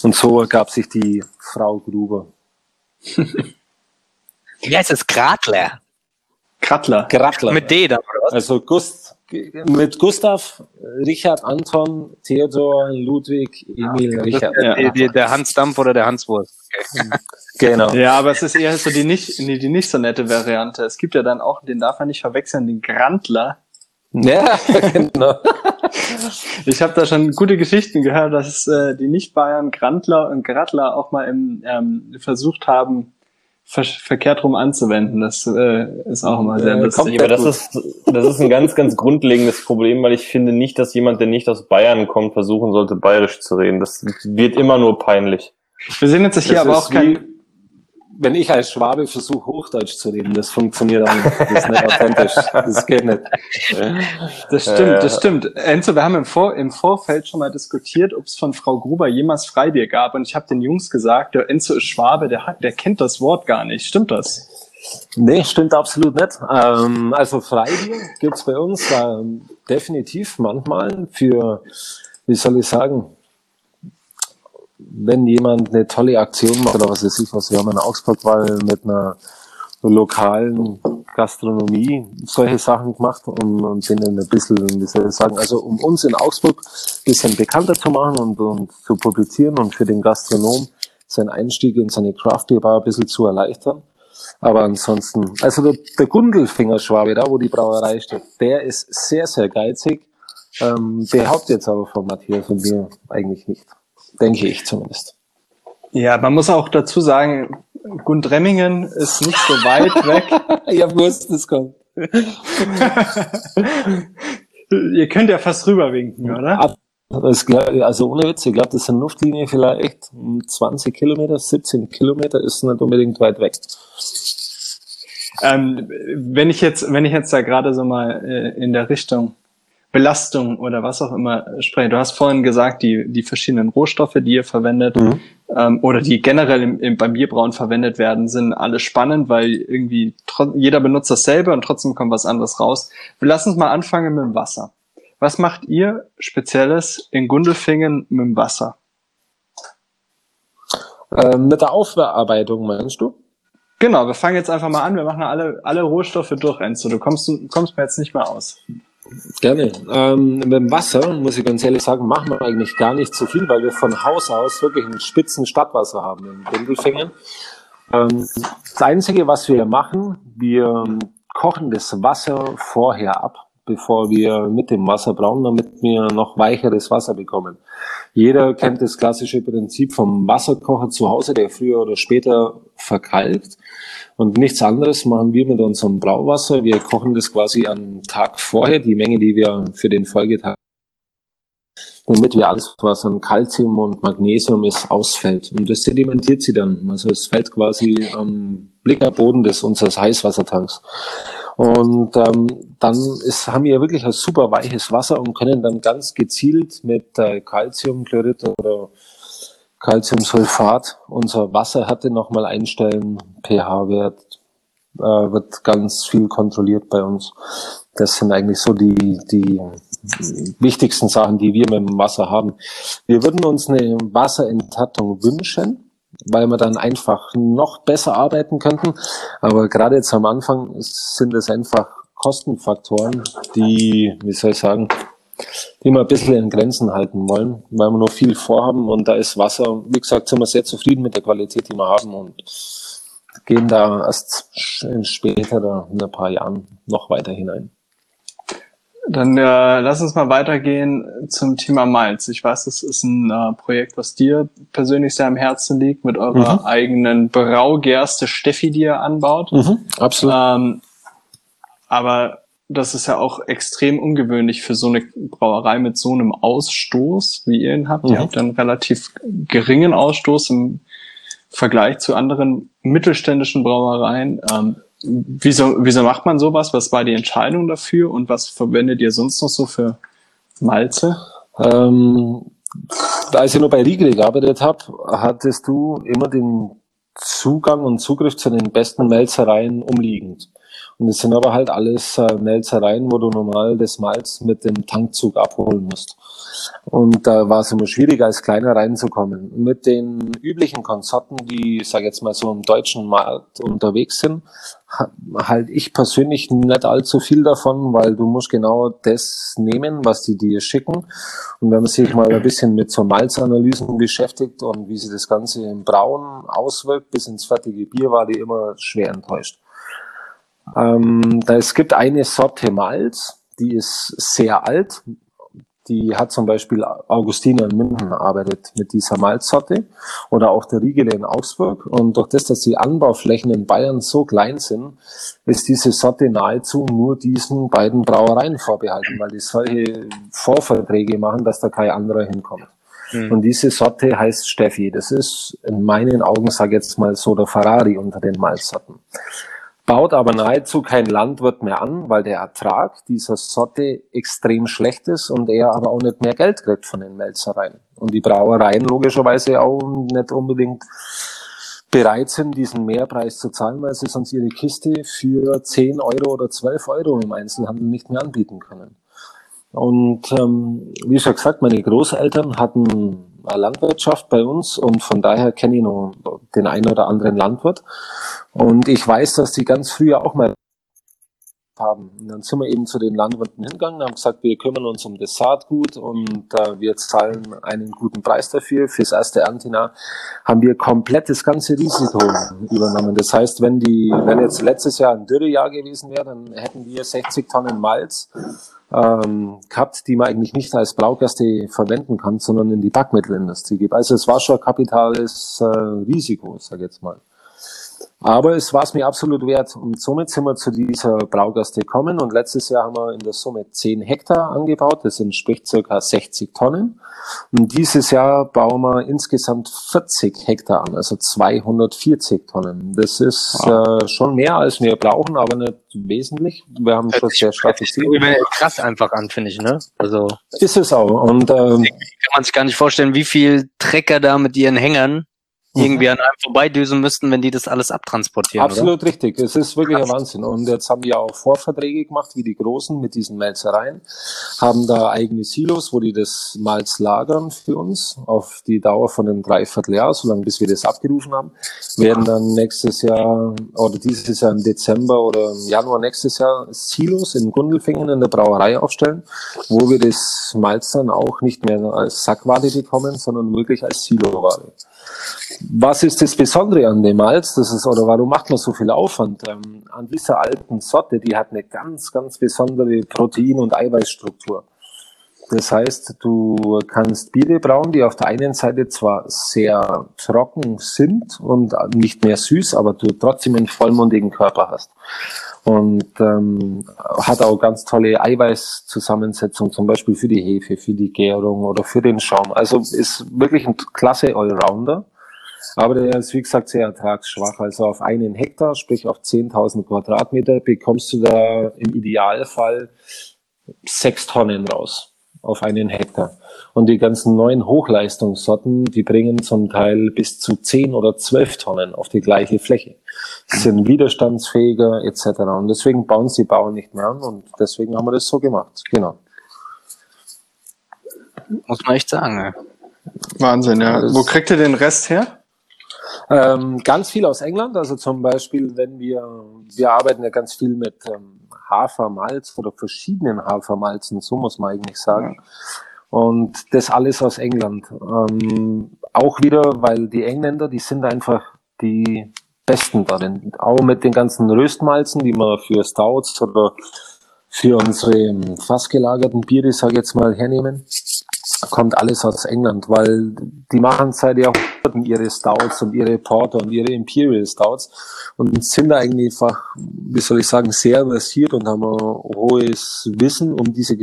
Und so ergab sich die Frau Gruber. Wie heißt es? Gradler. Krattler. Grattler. Mit D dann, oder was? Also Gust, mit Gustav, Richard, Anton, Theodor, Ludwig, Emil, Richard. Ja. Die, die, der Hans Dampf oder der Hans Wurst. Genau. Ja, aber es ist eher so die nicht, die, die nicht so nette Variante. Es gibt ja dann auch, den darf man nicht verwechseln, den Grantler. Ja, genau. Ich habe da schon gute Geschichten gehört, dass äh, die Nicht-Bayern Grantler und Grattler auch mal im, ähm, versucht haben, ver verkehrt rum anzuwenden. Das äh, ist auch immer sehr Äh, lustig. Aber das ist, das ist ein ganz, ganz grundlegendes Problem, weil ich finde nicht, dass jemand, der nicht aus Bayern kommt, versuchen sollte, bayerisch zu reden. Das wird immer nur peinlich. Wir sehen jetzt hier Das aber auch kein, wie, wenn ich als Schwabe versuche, Hochdeutsch zu reden, das funktioniert auch nicht. Das ist nicht authentisch. Das geht nicht. Das stimmt, Äh, das stimmt. Enzo, wir haben im, Vor im Vorfeld schon mal diskutiert, ob es von Frau Gruber jemals Freibier gab. Und ich habe den Jungs gesagt, der Enzo ist Schwabe, der hat, der kennt das Wort gar nicht. Stimmt das? Nee, stimmt absolut nicht. Ähm, also Freibier gibt's bei uns ähm, definitiv manchmal für, wie soll ich sagen, wenn jemand eine tolle Aktion macht oder was weiß ich was, wir haben in Augsburg mal mit einer lokalen Gastronomie solche Sachen gemacht und, und denen ein bisschen, wie soll ich sagen, also um uns in Augsburg ein bisschen bekannter zu machen und, und zu publizieren und für den Gastronom seinen Einstieg in seine Craft Beer Bar ein bisschen zu erleichtern. Aber ansonsten, also der, der Gundelfinger-Schwabe, da wo die Brauerei steht, der ist sehr, sehr geizig. Ähm, behauptet jetzt aber von Matthias und mir eigentlich nicht. Denke ich zumindest. Ja, man muss auch dazu sagen, Gundremmingen ist nicht so weit weg. ja, wusste es kommt. Ihr könnt ja fast rüberwinken, oder? Also ohne Witz, ich glaube, das sind Luftlinie vielleicht 20 Kilometer, 17 Kilometer ist nicht unbedingt weit weg. Ähm, wenn ich jetzt, wenn ich jetzt da gerade so mal äh, in der Richtung Belastung oder was auch immer spreche, du hast vorhin gesagt, die, die verschiedenen Rohstoffe, die ihr verwendet, Mhm. ähm, oder die generell im, im, beim Bierbrauen verwendet werden, sind alle spannend, weil irgendwie jeder benutzt dasselbe und trotzdem kommt was anderes raus. Wir lassen uns mal anfangen mit dem Wasser. Was macht ihr Spezielles in Gundelfingen mit dem Wasser? Ähm, mit der Aufarbeitung meinst du? Genau, wir fangen jetzt einfach mal an. Wir machen alle, alle Rohstoffe durch, Enzo. Du kommst, du kommst mir jetzt nicht mehr aus. Gerne. Ähm, mit dem Wasser, muss ich ganz ehrlich sagen, machen wir eigentlich gar nicht so viel, weil wir von Haus aus wirklich ein spitzen Stadtwasser haben in Bindelfingen. Ähm, das Einzige, was wir machen, wir kochen das Wasser vorher ab, bevor wir mit dem Wasser brauen, damit wir noch weicheres Wasser bekommen. Jeder kennt das klassische Prinzip vom Wasserkocher zu Hause, der früher oder später verkalkt. Und nichts anderes machen wir mit unserem Brauwasser. Wir kochen das quasi am Tag vorher, die Menge, die wir für den Folgetag, damit wir alles, was an Calcium und Magnesium ist, ausfällt. Und das sedimentiert sie dann. Also es fällt quasi am Blickerboden des unseres Heißwassertanks. Und ähm, dann ist, haben wir wirklich ein super weiches Wasser und können dann ganz gezielt mit äh, Calciumchlorid oder Calciumsulfat unser Wasserhärte nochmal einstellen, pH-Wert, äh, wird ganz viel kontrolliert bei uns. Das sind eigentlich so die, die wichtigsten Sachen, die wir mit dem Wasser haben. Wir würden uns eine Wasserenthattung wünschen, weil wir dann einfach noch besser arbeiten könnten. Aber gerade jetzt am Anfang sind es einfach Kostenfaktoren, die, wie soll ich sagen, die wir ein bisschen in Grenzen halten wollen, weil wir noch viel vorhaben und da ist Wasser, wie gesagt, sind wir sehr zufrieden mit der Qualität, die wir haben und gehen da erst später, in ein paar Jahren, noch weiter hinein. Dann äh, lass uns mal weitergehen zum Thema Malz. Ich weiß, das ist ein äh, Projekt, was dir persönlich sehr am Herzen liegt, mit eurer Mhm. eigenen Braugerste Steffi, die ihr anbaut. absolut. Ähm, aber das ist ja auch extrem ungewöhnlich für so eine Brauerei mit so einem Ausstoß, wie ihr ihn habt. Ihr Mhm. habt einen relativ geringen Ausstoß im Vergleich zu anderen mittelständischen Brauereien. Ähm, wieso, wieso macht man sowas? Was war die Entscheidung dafür und was verwendet ihr sonst noch so für Malze? Ähm, als ich noch bei Riegel gearbeitet habe, hattest du immer den Zugang und Zugriff zu den besten Melzereien umliegend. Und es sind aber halt alles äh, Melzereien, wo du normal das Malz mit dem Tankzug abholen musst. Und da war es immer schwierig, als Kleiner reinzukommen. Mit den üblichen Konzerten, die, ich jetzt mal so im deutschen Markt unterwegs sind, halt ich persönlich nicht allzu viel davon, weil du musst genau das nehmen, was die dir schicken. Und wenn man sich mal ein bisschen mit so Malzanalysen beschäftigt und wie sich das Ganze im Brauen auswirkt bis ins fertige Bier, war die immer schwer enttäuscht. Ähm, da, es gibt eine Sorte Malz, die ist sehr alt, die hat zum Beispiel Augustiner in München arbeitet mit dieser Malzsorte oder auch der Riegele in Augsburg. Und durch das, dass die Anbauflächen in Bayern so klein sind, ist diese Sorte nahezu nur diesen beiden Brauereien vorbehalten, weil die solche Vorverträge machen, dass da kein anderer hinkommt. Mhm. Und diese Sorte heißt Steffi. Das ist in meinen Augen, sage ich jetzt mal so, der Ferrari unter den Malzsorten baut aber nahezu kein Landwirt mehr an, weil der Ertrag dieser Sorte extrem schlecht ist und er aber auch nicht mehr Geld kriegt von den Melzereien. Und die Brauereien logischerweise auch nicht unbedingt bereit sind, diesen Mehrpreis zu zahlen, weil sie sonst ihre Kiste für 10 Euro oder 12 Euro im Einzelhandel nicht mehr anbieten können. Und ähm, wie schon gesagt, meine Großeltern hatten Landwirtschaft bei uns und von daher kenne ich noch den einen oder anderen Landwirt. Und ich weiß, dass die ganz früher auch mal haben. Und dann sind wir eben zu den Landwirten hingegangen, haben gesagt, wir kümmern uns um das Saatgut und äh, wir zahlen einen guten Preis dafür. Fürs erste Erntejahr haben wir komplett das ganze Risiko übernommen. Das heißt, wenn die, wenn jetzt letztes Jahr ein Dürrejahr gewesen wäre, dann hätten wir 60 Tonnen Malz ähm, gehabt, die man eigentlich nicht als Braugerste verwenden kann, sondern in die Backmittelindustrie gibt. Also es war schon ein kapitales äh, Risiko, sag ich jetzt mal. Aber es war es mir absolut wert. Und somit sind wir zu dieser Braugaste gekommen. Und letztes Jahr haben wir in der Summe 10 Hektar angebaut. Das entspricht circa 60 Tonnen. Und dieses Jahr bauen wir insgesamt 40 Hektar an, also 240 Tonnen. Das ist wow. äh, schon mehr, als wir brauchen, aber nicht wesentlich. Wir haben schon sehr starke Ziele. Krass einfach an, finde ich, ne? Also. Ist es auch. Und, ähm, kann man sich gar nicht vorstellen, wie viel Trecker da mit ihren Hängern irgendwie mhm. an einem vorbeidüsen müssten, wenn die das alles abtransportieren. Absolut oder? richtig. Es ist wirklich ein Wahnsinn. Und jetzt haben die auch Vorverträge gemacht, wie die Großen mit diesen Melzereien, haben da eigene Silos, wo die das Malz lagern für uns auf die Dauer von einem Dreivierteljahr, solange bis wir das abgerufen haben, werden dann nächstes Jahr oder dieses Jahr im Dezember oder im Januar nächstes Jahr Silos in Gundelfingen in der Brauerei aufstellen, wo wir das Malz dann auch nicht mehr als Sackware bekommen, sondern wirklich als Siloware. Was ist das Besondere an dem Malz? Das ist, oder warum macht man so viel Aufwand? Ähm, an dieser alten Sorte, die hat eine ganz, ganz besondere Protein- und Eiweißstruktur. Das heißt, du kannst Biere brauen, die auf der einen Seite zwar sehr trocken sind und nicht mehr süß, aber du trotzdem einen vollmundigen Körper hast. Und ähm, hat auch ganz tolle Eiweißzusammensetzung, zum Beispiel für die Hefe, für die Gärung oder für den Schaum. Also ist wirklich ein klasse Allrounder. Aber der ist, wie gesagt, sehr ertragsschwach. Also auf einen Hektar, sprich auf 10.000 Quadratmeter, bekommst du da im Idealfall sechs Tonnen raus auf einen Hektar. Und die ganzen neuen Hochleistungssorten, die bringen zum Teil bis zu 10 oder 12 Tonnen auf die gleiche Fläche. Sie sind widerstandsfähiger etc. Und deswegen bauen sie Bauern nicht mehr an und deswegen haben wir das so gemacht. Genau. Muss man echt sagen. Ja. Wahnsinn, ja. Wo kriegt ihr den Rest her? Ähm, ganz viel aus England, also zum Beispiel, wenn wir, wir arbeiten ja ganz viel mit ähm, Hafermalz oder verschiedenen Hafermalzen, so muss man eigentlich sagen. Und das alles aus England. Ähm, auch wieder, weil die Engländer, die sind einfach die Besten darin. Auch mit den ganzen Röstmalzen, die man für Stouts oder für unsere ähm, fast gelagerten Biere, sage ich jetzt mal, hernehmen kommt alles aus England, weil die machen seit Jahrhunderten ihre Stouts und ihre Porter und ihre Imperial Stouts und sind da eigentlich einfach, wie soll ich sagen, sehr versiert und haben ein hohes Wissen um diese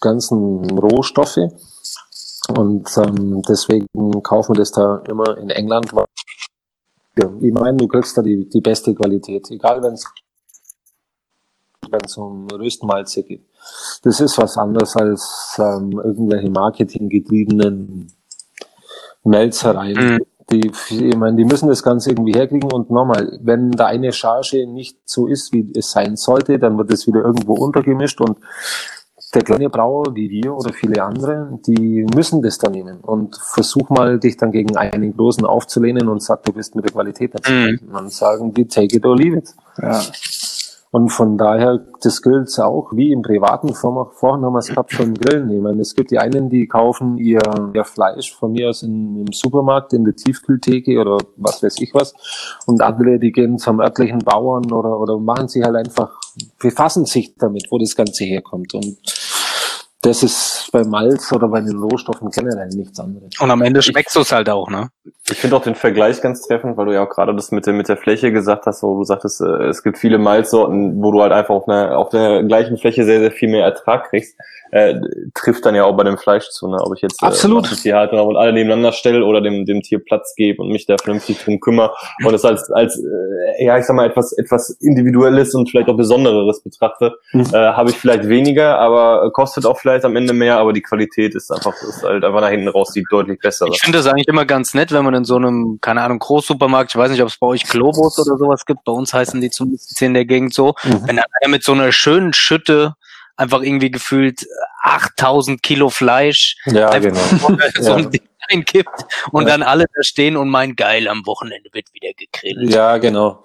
ganzen Rohstoffe. Und ähm, deswegen kaufen wir das da immer in England. Ich meine, du kriegst da die, die beste Qualität, egal wenn es wenn es um Röstmalze geht. Das ist was anderes als ähm, irgendwelche marketinggetriebenen Melzereien, mhm. Die, ich meine, die müssen das Ganze irgendwie herkriegen und nochmal, wenn da eine Charge nicht so ist, wie es sein sollte, dann wird es wieder irgendwo untergemischt und der kleine Brauer wie wir oder viele andere, die müssen das dann nehmen und versuch mal, dich dann gegen einen Großen aufzulehnen und sag, du bist mit der Qualität nicht zufrieden. Und dann sagen die, take it or leave it. Ja. Und von daher, das gilt auch wie im privaten, vor- vorhin haben wir es gehabt, schon Grillen. Ich meine, es gibt die einen, die kaufen ihr, ihr Fleisch von mir aus in, im Supermarkt, in der Tiefkühltheke oder was weiß ich was. Und andere, die gehen zum örtlichen Bauern oder, oder machen sich halt einfach, befassen sich damit, wo das Ganze herkommt. Und das ist bei Malz oder bei den Rohstoffen generell nichts anderes. Und am Ende schmeckst du es halt auch, ne? Ich finde auch den Vergleich ganz treffend, weil du ja auch gerade das mit der, mit der Fläche gesagt hast, wo du sagtest, äh, es gibt viele Malzsorten, wo du halt einfach auf einer, auf der gleichen Fläche sehr, sehr viel mehr Ertrag kriegst. Äh, trifft dann ja auch bei dem Fleisch zu, ne? Ob ich jetzt Absolut. Äh, das Tier halt und alle nebeneinander stelle oder dem, dem Tier Platz gebe und mich da vernünftig drum kümmere und es als, als äh, ja, ich sag mal, etwas, etwas Individuelles und vielleicht auch Besondereres betrachte, Mhm. äh, habe ich vielleicht weniger, aber kostet auch vielleicht am Ende mehr, aber die Qualität ist einfach, ist halt einfach nach hinten raus, die deutlich bessere. Ich finde das eigentlich immer ganz nett, wenn man in so einem, keine Ahnung, Großsupermarkt, ich weiß nicht, ob es bei euch Globus oder sowas gibt, bei uns heißen die zumindest in der Gegend so, Mhm. wenn dann einer mit so einer schönen Schütte einfach irgendwie gefühlt 8000 Kilo Fleisch Ja, einfach genau. so Ja. ein Ding einkippt und Ja. dann alle da stehen und meinen, geil, am Wochenende wird wieder gegrillt. Ja, genau.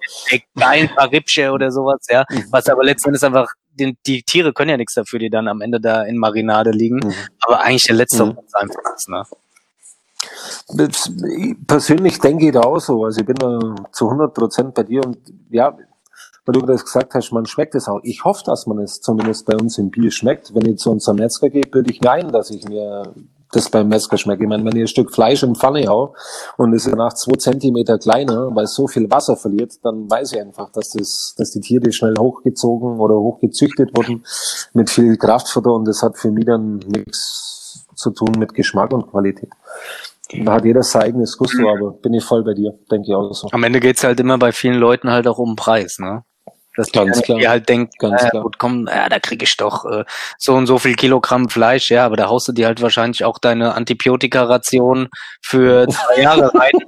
Geil, ein paar Rippsche oder sowas, ja. Was aber letztendlich einfach, die, die Tiere können ja nichts dafür, die dann am Ende da in Marinade liegen. Mhm. Aber eigentlich der letzte Mhm. einfach ist, ne? Persönlich denke ich da auch so. Also ich bin da zu 100 Prozent bei dir und ja, weil du das gesagt hast, man schmeckt es auch. Ich hoffe, dass man es zumindest bei uns im Bier schmeckt. Wenn ich zu unserem Metzger gehe, würde ich meinen, dass ich mir das beim Metzger schmecke. Ich meine, wenn ich ein Stück Fleisch in Pfanne hau und es danach zwei Zentimeter kleiner, weil es so viel Wasser verliert, dann weiß ich einfach, dass das, dass die Tiere schnell hochgezogen oder hochgezüchtet wurden mit viel Kraftfutter und das hat für mich dann nichts zu tun mit Geschmack und Qualität. Da hat jeder sein eigenes Gusto, aber bin ich voll bei dir, denke ich auch so. Am Ende geht's halt immer bei vielen Leuten halt auch um Preis, ne? Dass die Ganz dann klar. halt denkt, Ganz äh, klar. gut, komm, ja, da krieg ich doch äh, so und so viel Kilogramm Fleisch, ja, aber da haust du dir halt wahrscheinlich auch deine Antibiotika-Ration für zwei Jahre rein.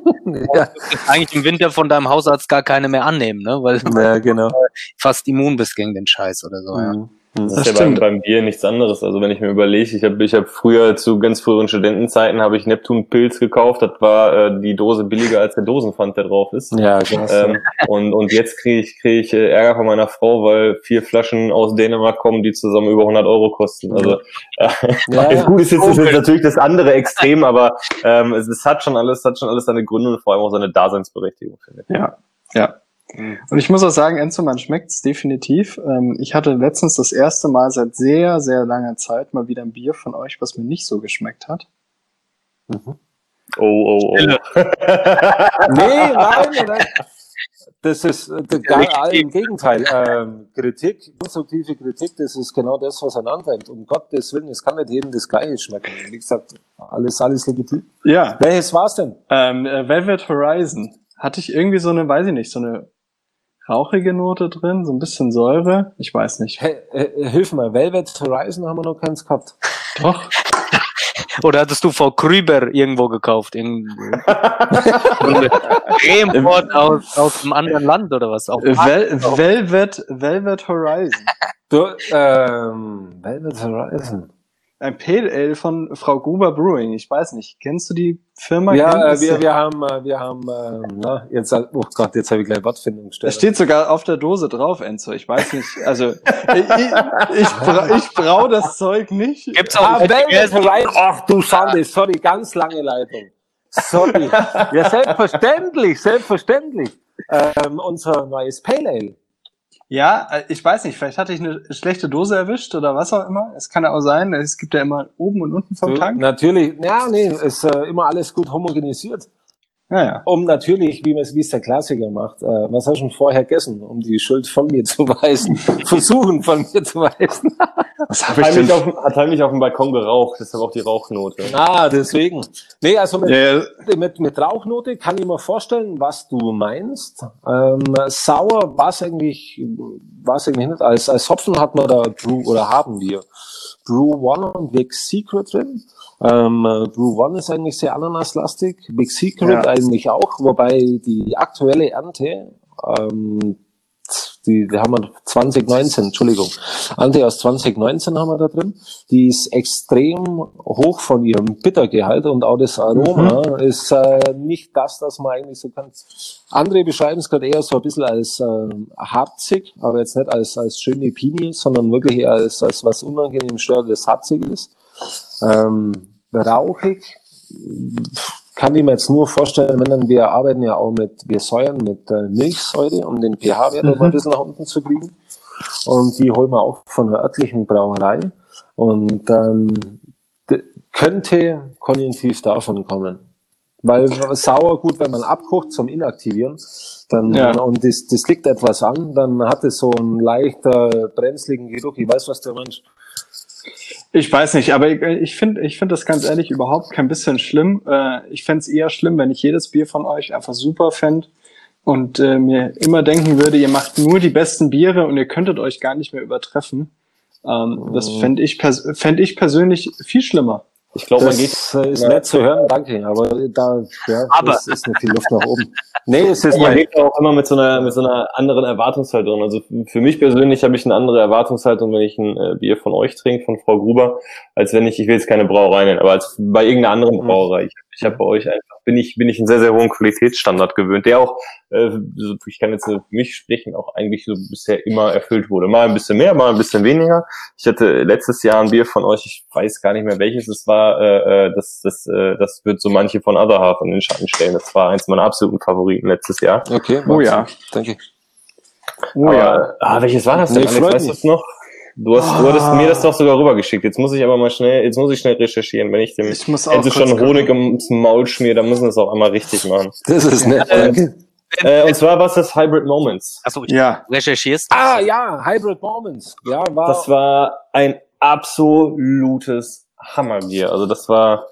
Ja, Du eigentlich im Winter von deinem Hausarzt gar keine mehr annehmen, ne? Weil du ja genau. fast immun bist gegen den Scheiß oder so, ja. Das Das ist ja beim, stimmt. beim Bier nichts anderes. Also wenn ich mir überlege, ich habe ich hab früher zu ganz früheren Studentenzeiten habe ich Neptun Pilz gekauft. Das war äh, die Dose billiger als der Dosenpfand, der drauf ist. Ja, krass. Ähm, und, und jetzt kriege ich, krieg ich äh, Ärger von meiner Frau, weil vier Flaschen aus Dänemark kommen, die zusammen über 100 Euro kosten. Also äh, ja, ist ja. gut, ist jetzt, ist jetzt natürlich das andere Extrem, aber ähm, es, es hat schon alles, hat schon alles seine Gründe und vor allem auch seine Daseinsberechtigung. Finde ich. Ja, ja. Und ich muss auch sagen, Enzo, man schmeckt's definitiv. Ähm, ich hatte letztens das erste Mal seit sehr, sehr langer Zeit mal wieder ein Bier von euch, was mir nicht so geschmeckt hat. Mhm. Oh, oh, oh. Nee, nein, nein. Das ist äh, gar, im Gegenteil. Ähm, Kritik, konstruktive Kritik, das ist genau das, was einen antreibt. Um Gottes Willen, es kann nicht jedem das Gleiche schmecken. Wie gesagt, alles, alles legitim. Ja. Welches war's denn? Ähm, äh, Velvet Horizon. Hatte ich irgendwie so eine, weiß ich nicht, so eine rauchige Note drin, so ein bisschen Säure. Ich weiß nicht. Hey, äh, hilf mal, Velvet Horizon haben wir noch keins gehabt. Doch. Oder hattest du vor Krüber irgendwo gekauft? Reimport aus, aus einem anderen Land oder was? Auch Vel Velvet, Velvet Horizon. Du, ähm, Velvet Horizon. Ein Pale Ale von Frau Gruber Brewing. Ich weiß nicht. Kennst du die Firma? Ja, äh, wir, wir haben, äh, wir haben, äh, na, jetzt, oh Gott, jetzt habe ich gleich Wortfindung Es gestellt. steht sogar auf der Dose drauf, Enzo. Ich weiß nicht. Also, ich, ich, ich, bra ich brau das Zeug nicht. Gibt's auch Ah, Horizon. Ach du Schande, sorry, ganz lange Leitung. Sorry. Ja, selbstverständlich, selbstverständlich. Ähm, unser neues Pale Ale. Ja, äh, ich weiß nicht. Vielleicht hatte ich eine schlechte Dose erwischt oder was auch immer. Es kann ja auch sein. Es gibt ja immer oben und unten vom So, Tank. Natürlich, ja, nee, ist äh, immer alles gut homogenisiert. Naja. Um natürlich, wie man es, wie es der Klassiker macht, äh, was hast du denn vorher gegessen, um die Schuld von mir zu weisen? Versuchen von mir zu weisen. Was Hat heimlich, auf, dem- hat heimlich auf dem Balkon geraucht, deshalb auch die Rauchnote. ah, deswegen. Nee, also mit, Ja, mit, mit Rauchnote kann ich mir vorstellen, was du meinst. Ähm, sauer war es eigentlich, war es eigentlich nicht. Als, als Hopfen hat man da Brew oder haben wir Brew One und Big Secret drin. Ähm, äh, Brew One ist eigentlich sehr ananaslastig, Big Secret Ja. eigentlich auch, wobei die aktuelle Ernte, ähm, die, die haben wir 2019, Entschuldigung, Ernte aus 2019 haben wir da drin. Die ist extrem hoch von ihrem Bittergehalt und auch das Aroma ist äh, nicht das, das man eigentlich so kann. Andere beschreiben es gerade eher so ein bisschen als ähm, harzig, aber jetzt nicht als, als schöne Pinie, sondern wirklich eher als, als was unangenehm störendes harzig ist. Ähm, rauchig kann ich mir jetzt nur vorstellen, wenn dann wir arbeiten ja auch mit, wir säuern mit äh, Milchsäure, um den pH-Wert noch mal ein bisschen nach unten zu kriegen. Und die holen wir auch von der örtlichen Brauerei. Und ähm, könnte konjunktiv davon kommen. Weil Sauergut, wenn man abkocht zum Inaktivieren, dann Ja. und das, das liegt etwas an, dann hat es so einen leichter brenzligen Geruch. Ich weiß, was der Mensch. Ich weiß nicht, aber ich, ich finde ich finde das ganz ehrlich überhaupt kein bisschen schlimm. Äh, ich fänd's eher schlimm, wenn ich jedes Bier von euch einfach super fänd und äh, mir immer denken würde, ihr macht nur die besten Biere und ihr könntet euch gar nicht mehr übertreffen. Ähm, Das Mhm. fände ich, pers fänd ich persönlich viel schlimmer. Ich glaube, man geht ist Ja. nett zu hören, danke, aber da ja, Aber- das ist nicht viel Luft nach oben. Nee, es ist man geht auch immer mit so einer mit so einer anderen Erwartungshaltung. Also für mich persönlich habe ich eine andere Erwartungshaltung, wenn ich ein äh, Bier von euch trinke, von Frau Gruber, als wenn ich, ich will jetzt keine Brauerei nennen, aber als bei irgendeiner anderen Mhm. Brauerei. Ich, ich habe bei euch einfach, bin ich, bin ich einen sehr, sehr hohen Qualitätsstandard gewöhnt, der auch, äh, ich kann jetzt für mich sprechen, auch eigentlich so bisher immer erfüllt wurde. Mal ein bisschen mehr, mal ein bisschen weniger. Ich hatte letztes Jahr ein Bier von euch, ich weiß gar nicht mehr welches es war, äh, äh, das, das, äh, das wird so manche von Other Half in den Schatten stellen. Das war eins meiner absoluten Favoriten letztes Jahr. okay, Oh ja. danke. Oh Aber, ah, welches war das denn? Nee, Alex, weißt du es noch? Du hast, du hattest mir das doch sogar rübergeschickt. Jetzt muss ich aber mal schnell, jetzt muss ich schnell recherchieren. Wenn ich dem Ich muss auch schon Honig ums Maul schmier, dann müssen wir es auch einmal richtig machen. Das ist nett, danke. Äh, und zwar war es das Hybrid Moments. Achso, ich Ja, recherchierst. Ah, ja, Hybrid Moments. Ja, war, Das war ein absolutes Hammerbier. Also das war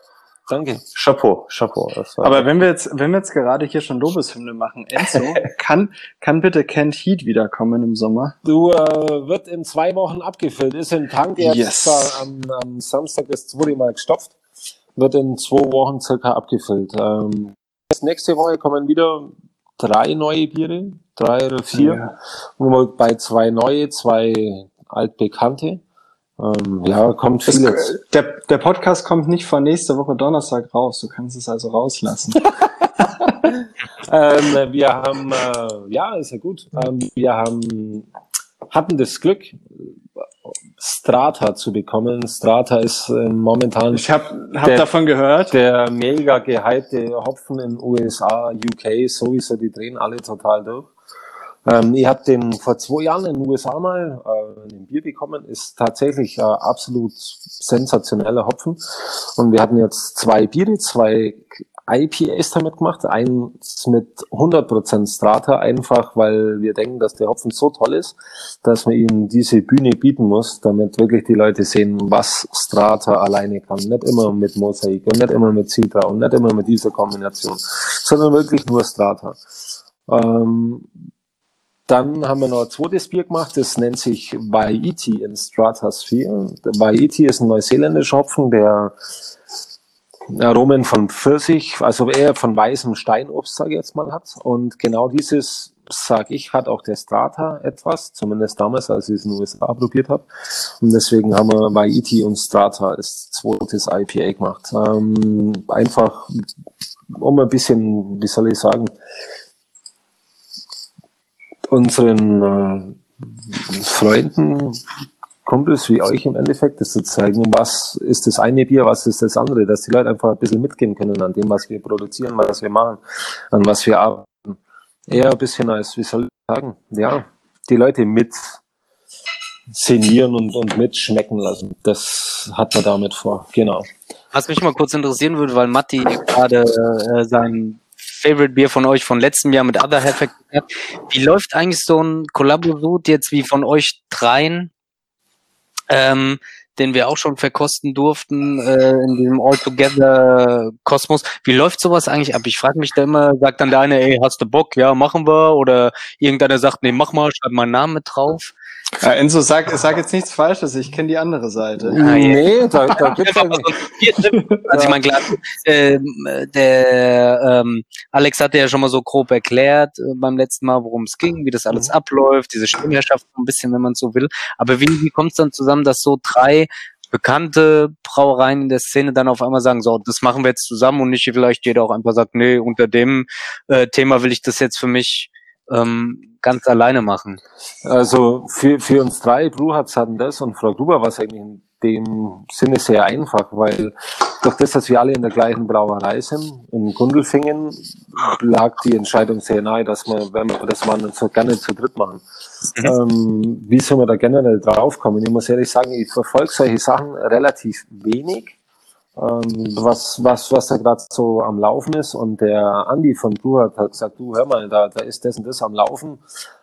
danke. Chapeau, Chapeau. Aber wenn wir jetzt, wenn wir jetzt gerade hier schon Lobeshymne machen, Enzo, kann, kann bitte Kent Heat wiederkommen im Sommer? Du äh, wird in zwei Wochen abgefüllt, ist im Tank jetzt Yes. am, am Samstag das zweite Mal gestopft, wird in zwei Wochen circa abgefüllt. Ähm, nächste Woche kommen wieder drei neue Biere, drei oder vier, Ja. wobei zwei neue, zwei altbekannte. Ähm, ja, kommt vieles. der, der Podcast kommt nicht vor nächste Woche Donnerstag raus. Du kannst es also rauslassen. Ähm, wir haben, äh, ja, ist ja gut. Ähm, wir haben, hatten das Glück, Strata zu bekommen. Strata ist äh, momentan Ich habe hab Der- davon gehört. der mega gehypte Hopfen in USA, UK, sowieso, die drehen alle total durch. Ähm, ich habe den vor zwei Jahren in den USA mal äh, ein Bier bekommen, ist tatsächlich äh, absolut sensationeller Hopfen. Und wir hatten jetzt zwei Biere, zwei IPAs damit gemacht. Eins mit 100% Strata, einfach weil wir denken, dass der Hopfen so toll ist, dass man ihm diese Bühne bieten muss, damit wirklich die Leute sehen, was Strata alleine kann. Nicht immer mit Mosaik und nicht immer mit Citra und nicht immer mit dieser Kombination, sondern wirklich nur Strata. Ähm, dann haben wir noch ein zweites Bier gemacht, das nennt sich Waiti in Stratosphere. Der Waiti ist ein neuseeländischer Hopfen, der Aromen von Pfirsich, also eher von weißem Steinobst, sage ich jetzt mal, hat. Und genau dieses, sage ich, hat auch der Strata etwas, zumindest damals, als ich es in den USA probiert habe. Und deswegen haben wir Waiti und Strata als zweites IPA gemacht. Ähm, einfach, um ein bisschen, wie soll ich sagen, unseren äh, Freunden, Kumpels wie euch im Endeffekt, das zu zeigen, was ist das eine Bier, was ist das andere, dass die Leute einfach ein bisschen mitgehen können an dem, was wir produzieren, was wir machen, an was wir arbeiten. Eher ein bisschen als, wie soll ich sagen, ja, die Leute mit szenieren und, und mitschmecken lassen. Das hat man damit vor, genau. Was mich mal kurz interessieren würde, weil Matti gerade äh, sein Favorite Bier von euch von letztem Jahr mit Other Half. Wie läuft eigentlich so ein Kollaborut jetzt wie von euch dreien? Ähm, den wir auch schon verkosten durften äh, in diesem All-Together-Kosmos. Wie läuft sowas eigentlich ab? Ich frage mich da immer, sagt dann der eine, ey, hast du Bock? Ja, machen wir. Oder irgendeiner sagt, nee, mach mal, schreib meinen Namen mit drauf. Ja, Enzo, sag, sag jetzt nichts Falsches, ich kenne die andere Seite. Ah, ja. Nee, da, da gibt's mal Viertipp. Also ich meine, klar, ähm, der ähm, Alex hatte ja schon mal so grob erklärt äh, beim letzten Mal, worum es ging, wie das alles abläuft, diese Stimmherrschaft so ein bisschen, wenn man so will. Aber wie, wie kommt es dann zusammen, dass so drei bekannte Brauereien in der Szene dann auf einmal sagen, so, das machen wir jetzt zusammen und nicht vielleicht jeder auch einfach sagt, nee, unter dem äh, Thema will ich das jetzt für mich ähm, ganz alleine machen. Also für, für uns drei Bruhats hatten das und Frau Gruber war es eigentlich in dem Sinne sehr einfach, weil durch das, dass wir alle in der gleichen Brauerei sind, in Gundelfingen, lag die Entscheidung sehr nahe, dass wir, wenn wir das machen, so gerne zu dritt machen. Ähm, wie soll man da generell draufkommen? Ich muss ehrlich sagen, ich verfolge solche Sachen relativ wenig ähm, was, was, was da gerade so am Laufen ist. Und der Andi von Blue hat, hat gesagt, du hör mal, da, da ist das und das am Laufen.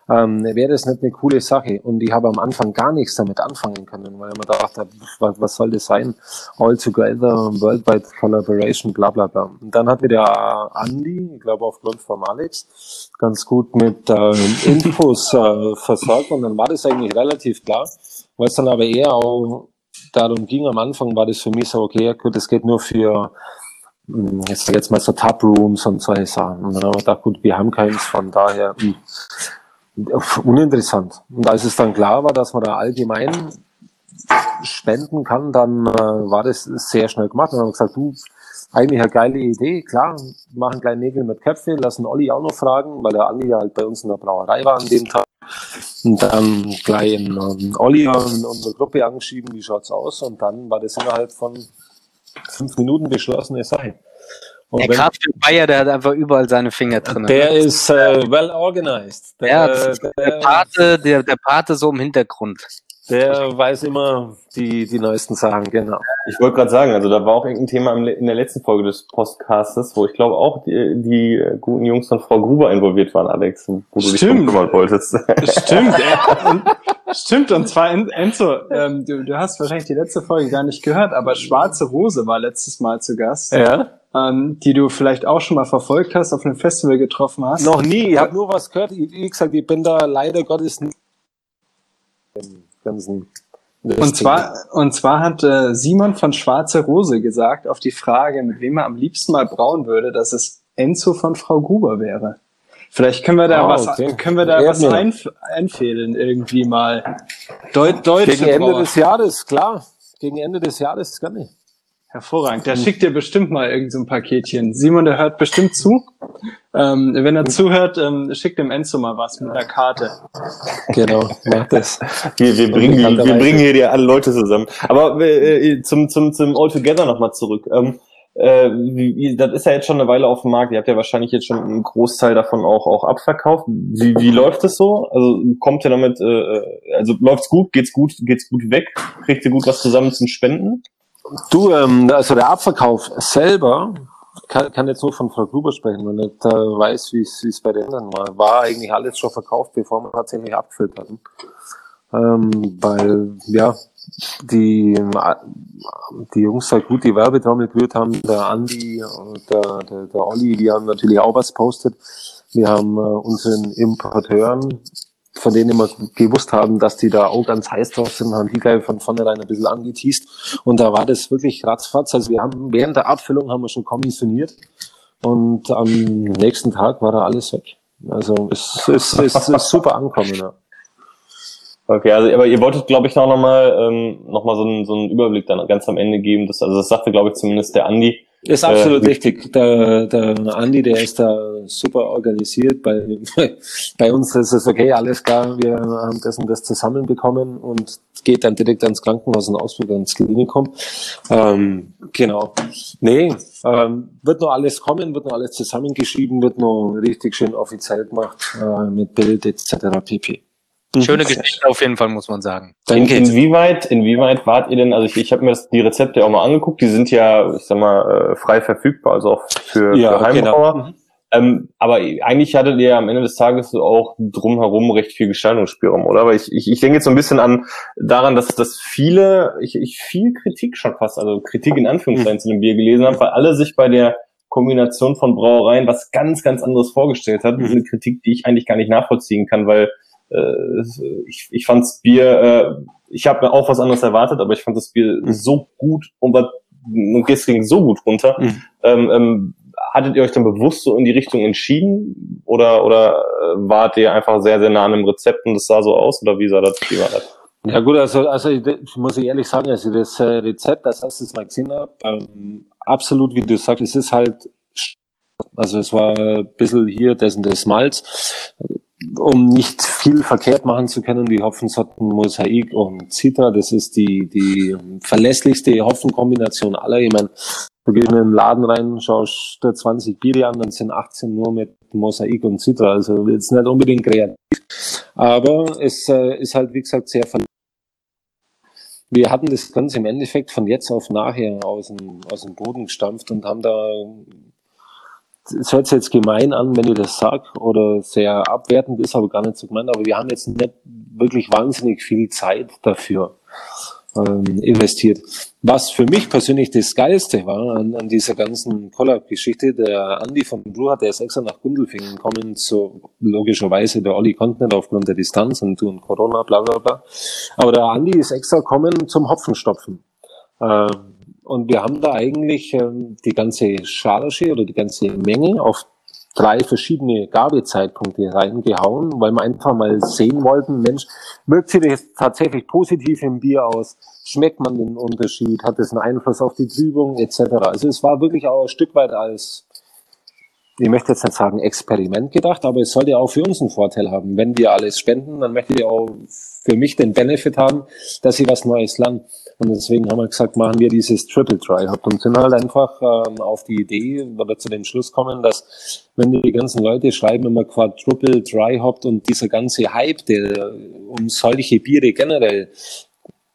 Ähm, Wäre das nicht eine coole Sache? Und ich habe am Anfang gar nichts damit anfangen können, weil ich mir dachte, was, was soll das sein? All together, worldwide collaboration, bla bla bla. Und dann hat mir der Andi, ich glaube aufgrund von Alex, ganz gut mit äh, Infos äh, versorgt und dann war das eigentlich relativ klar, es dann aber eher auch darum ging am Anfang, war das für mich so, okay, gut, das geht nur für, hm, jetzt jetzt mal so Taprooms und solche Sachen. Und dann haben wir gedacht, gut, wir haben keins, von daher mh, uninteressant. Und als es dann klar war, dass man da allgemein spenden kann, dann äh, war das sehr schnell gemacht. Und dann haben wir gesagt, du, eigentlich eine geile Idee, klar, machen kleine Nägel mit Köpfe, lassen Olli auch noch fragen, weil der Andi ja halt bei uns in der Brauerei war an dem Tag. Und dann gleich in, in Olli in unsere Gruppe angeschrieben, wie schaut's aus? Und dann war das innerhalb von fünf Minuten beschlossene Sache. Und Der wenn- Kraft Bayer, der hat einfach überall seine Finger drin. der ist äh, well organized. Der, ja, der der, Pate, der, der Pate so im Hintergrund. der weiß immer die, die neuesten Sachen, genau. Ich wollte gerade sagen, also da war auch irgendein Thema in der letzten Folge des Podcastes, wo ich glaube auch die, die äh, guten Jungs von Frau Gruber involviert waren, Alex, wo du dich Stimmt. kümmern wolltest. Stimmt, und, stimmt, und zwar En- Enzo, ähm, du, du hast wahrscheinlich die letzte Folge gar nicht gehört, aber Schwarze Rose war letztes Mal zu Gast, Ja? Ähm, die du vielleicht auch schon mal verfolgt hast, auf einem Festival getroffen hast. Noch nie, ich habe nur was gehört. Ich, wie gesagt, ich bin da leider Gottes nicht ganzen Und zwar, und zwar hat äh, Simon von Schwarze Rose gesagt, auf die Frage, mit wem er am liebsten mal brauen würde, dass es Enzo von Frau Gruber wäre. Vielleicht können wir da Ah, was, okay. können wir da Ja, was einf einfädeln irgendwie mal. Deut deutsche Gegen Ende Brauer. des Jahres, klar. Gegen Ende des Jahres gerne. Hervorragend. Der schickt dir bestimmt mal irgend so ein Paketchen. Simon, der hört bestimmt zu. Ähm, wenn er zuhört, ähm, schickt dem Enzo mal was mit einer Karte. Genau, mach das. Wir, wir, bringen, wir Bekannterweise. bringen hier die alle Leute zusammen. Aber äh, zum, zum, zum All Together nochmal zurück. Ähm, äh, das ist ja jetzt schon eine Weile auf dem Markt. Ihr habt ja wahrscheinlich jetzt schon einen Großteil davon auch, auch abverkauft. Wie, wie läuft es so? Also kommt ihr damit, äh, also läuft's gut, geht's gut, geht's gut weg? Kriegt ihr gut was zusammen zum Spenden? Du, ähm, also der Abverkauf selber, kann, kann jetzt nur von Frau Gruber sprechen, wenn ich äh, weiß, wie es bei den anderen war. War eigentlich alles schon verkauft, bevor wir tatsächlich abgefüllt hatten. Ähm, weil, ja, die, äh, die Jungs da gut die Werbetrommel gerührt haben, der Andi und der, der, der Olli, die haben natürlich auch was postet. Wir haben äh, unseren Importeuren, von denen wir gewusst haben, dass die da auch ganz heiß drauf sind, haben die gleich von vornherein ein bisschen angeteased. Und da war das wirklich ratzfatz. Also wir haben während der Abfüllung haben wir schon kommissioniert und am nächsten Tag war da alles weg. Also es ist, es ist super ankommen. Ja. Okay, also aber ihr wolltet, glaube ich, auch nochmal ähm, noch mal so, einen, so einen Überblick dann ganz am Ende geben. Das, also das sagte, glaube ich, zumindest der Andi. Ist absolut Äh, richtig. Der, der Andi, der ist da super organisiert. Bei, bei uns ist es okay, alles klar, wir haben das und das zusammenbekommen und geht dann direkt ans Krankenhaus und Ausflug ans Klinikum. Ähm, genau. Nee, ähm, wird noch alles kommen, wird noch alles zusammengeschrieben, wird noch richtig schön offiziell gemacht äh, mit Bild etc. pp. Schöne Geschichte auf jeden Fall, muss man sagen. In, inwieweit, inwieweit wart ihr denn, also ich, ich habe mir das, die Rezepte auch mal angeguckt, die sind ja, ich sag mal, äh, frei verfügbar, also auch für, Ja, für Heimbrauer. genau. Ähm, aber eigentlich hattet ihr am Ende des Tages auch drumherum recht viel Gestaltungsspielraum, oder? Aber ich, ich, ich denke jetzt so ein bisschen an daran, dass, dass viele, ich, ich viel Kritik schon fast, also Kritik in Anführungszeichen mhm. zu dem Bier gelesen habe, weil alle sich bei der Kombination von Brauereien was ganz, ganz anderes vorgestellt hat. Mhm. Eine Kritik, die ich eigentlich gar nicht nachvollziehen kann, weil äh, ich, ich fand's Bier, äh, ich habe auch was anderes erwartet, aber ich fand das Bier mhm. so gut und war und gestern so gut runter. Mhm. Ähm, ähm, hattet ihr euch dann bewusst so in die Richtung entschieden oder oder äh, wart ihr einfach sehr sehr nah an dem Rezept und das sah so aus oder wie sah das? Wie war das? Ja gut, also also ich muss ehrlich sagen, also das äh, Rezept, das erstes Mal gesehen habe, ähm, absolut, wie du sagst, es ist halt also es war ein bisschen hier das und das Malz um nicht viel verkehrt machen zu können, die Hopfensorten Mosaik und Citra, das ist die, die verlässlichste Hopfenkombination aller. Ich meine, du gehst in den Laden rein, schaust da 20 Biere an, dann sind 18 nur mit Mosaik und Citra. Also jetzt nicht unbedingt kreativ, aber es äh, ist halt, wie gesagt, sehr verlässlich. Wir hatten das Ganze im Endeffekt von jetzt auf nachher aus dem, aus dem Boden gestampft und haben da es hört sich jetzt gemein an, wenn ich das sage, oder sehr abwertend ist, aber gar nicht so gemeint, aber wir haben jetzt nicht wirklich wahnsinnig viel Zeit dafür ähm, investiert. Was für mich persönlich das Geilste war an, an dieser ganzen Collab-Geschichte, der Andi von Brew hat, der ist extra nach Gundelfingen gekommen, so logischerweise, der Olli konnte nicht aufgrund der Distanz und du und Corona, bla bla bla. Aber der Andi ist extra gekommen zum Hopfenstopfen. Ähm, und wir haben da eigentlich ähm, die ganze Charge oder die ganze Menge auf drei verschiedene Gabezeitpunkte reingehauen, weil wir einfach mal sehen wollten, Mensch, wirkt sich das tatsächlich positiv im Bier aus? Schmeckt man den Unterschied? Hat es einen Einfluss auf die Trübung etc.? Also es war wirklich auch ein Stück weit als ich möchte jetzt nicht sagen Experiment gedacht, aber es sollte auch für uns einen Vorteil haben. Wenn wir alles spenden, dann möchte ich auch für mich den Benefit haben, dass ich was Neues lerne. Und deswegen haben wir gesagt, machen wir dieses Triple Dry Hop und sind halt einfach ähm, auf die Idee oder zu dem Schluss kommen, dass wenn die ganzen Leute schreiben immer Quadruple Dry Hop und dieser ganze Hype, der um solche Biere generell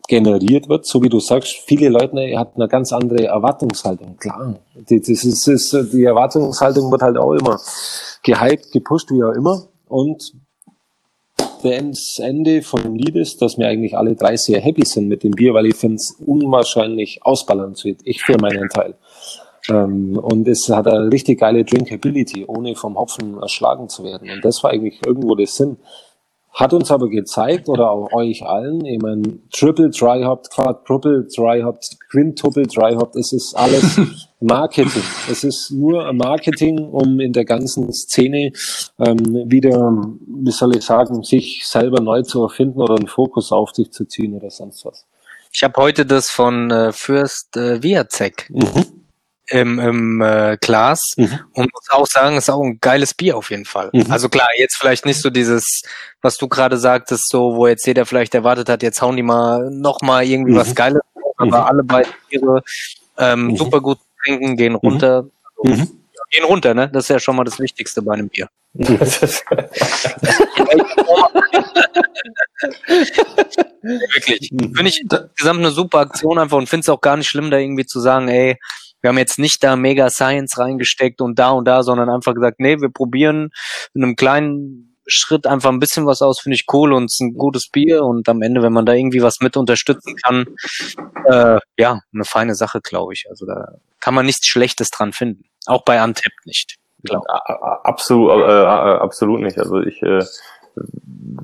generiert wird, so wie du sagst, viele Leute hatten eine ganz andere Erwartungshaltung. Klar, die, das ist, ist, die Erwartungshaltung wird halt auch immer gehypt, gepusht, wie auch immer. Und das Ende von dem Lied ist, dass wir eigentlich alle drei sehr happy sind mit dem Bier, weil ich finde es unwahrscheinlich ausbalanciert. Ich für meinen Teil. Ähm, und es hat eine richtig geile Drinkability, ohne vom Hopfen erschlagen zu werden. Und das war eigentlich irgendwo der Sinn. Hat uns aber gezeigt, oder auch euch allen, ich meine, Triple Dry Hopped, Quadruple Dry Hopped, Quintuple Dry Hopped, es ist alles Marketing. Es ist nur Marketing, um in der ganzen Szene ähm, wieder, wie soll ich sagen, sich selber neu zu erfinden oder einen Fokus auf sich zu ziehen oder sonst was. Ich habe heute das von äh, Fürst äh, Viacek. Mhm im, im äh, Glas mhm. und muss auch sagen, ist auch ein geiles Bier auf jeden Fall. Mhm. Also klar, jetzt vielleicht nicht so dieses, was du gerade sagtest, so wo jetzt jeder vielleicht erwartet hat, jetzt hauen die mal noch mal irgendwie mhm. was Geiles, aber mhm. alle beiden Biere ähm, mhm. super gut trinken, gehen runter. Also, gehen runter, ne? Das ist ja schon mal das Wichtigste bei einem Bier. Wirklich. Finde ich insgesamt eine super Aktion einfach und finde es auch gar nicht schlimm, da irgendwie zu sagen, ey, wir haben jetzt nicht da mega Science reingesteckt und da und da, sondern einfach gesagt, nee, wir probieren in einem kleinen Schritt einfach ein bisschen was aus, finde ich cool und es ist ein gutes Bier und am Ende, wenn man da irgendwie was mit unterstützen kann, äh, ja, eine feine Sache, glaube ich. Also da kann man nichts Schlechtes dran finden. Auch bei Antep nicht. Glaub. Absolut, äh, absolut nicht. Also ich, äh,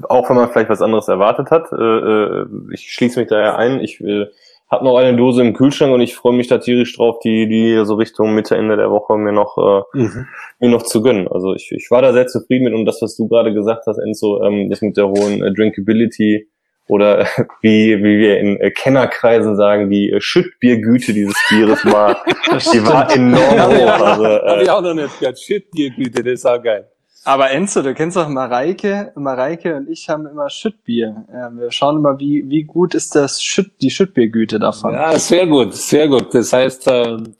auch wenn man vielleicht was anderes erwartet hat, äh, äh ich schließe mich daher ein. Ich äh, hab noch eine Dose im Kühlschrank und ich freue mich da tierisch drauf, die, die so Richtung Mitte, Ende der Woche mir noch, äh, mhm. mir noch zu gönnen. Also ich, ich war da sehr zufrieden mit und das, was du gerade gesagt hast, Enzo, ähm, das mit der hohen äh, Drinkability oder wie, wie wir in äh, Kennerkreisen sagen, die äh, Schüttbiergüte dieses Bieres war, die war enorm hoch. Also, äh, Hab ich auch noch nicht gehört. Schüttbiergüte, das ist auch geil. Aber Enzo, du kennst doch Mareike. Mareike und ich haben immer Schüttbier. Wir schauen immer, wie, wie gut ist das Schütt, die Schüttbiergüte davon. Ja, sehr gut, sehr gut. Das heißt, ähm,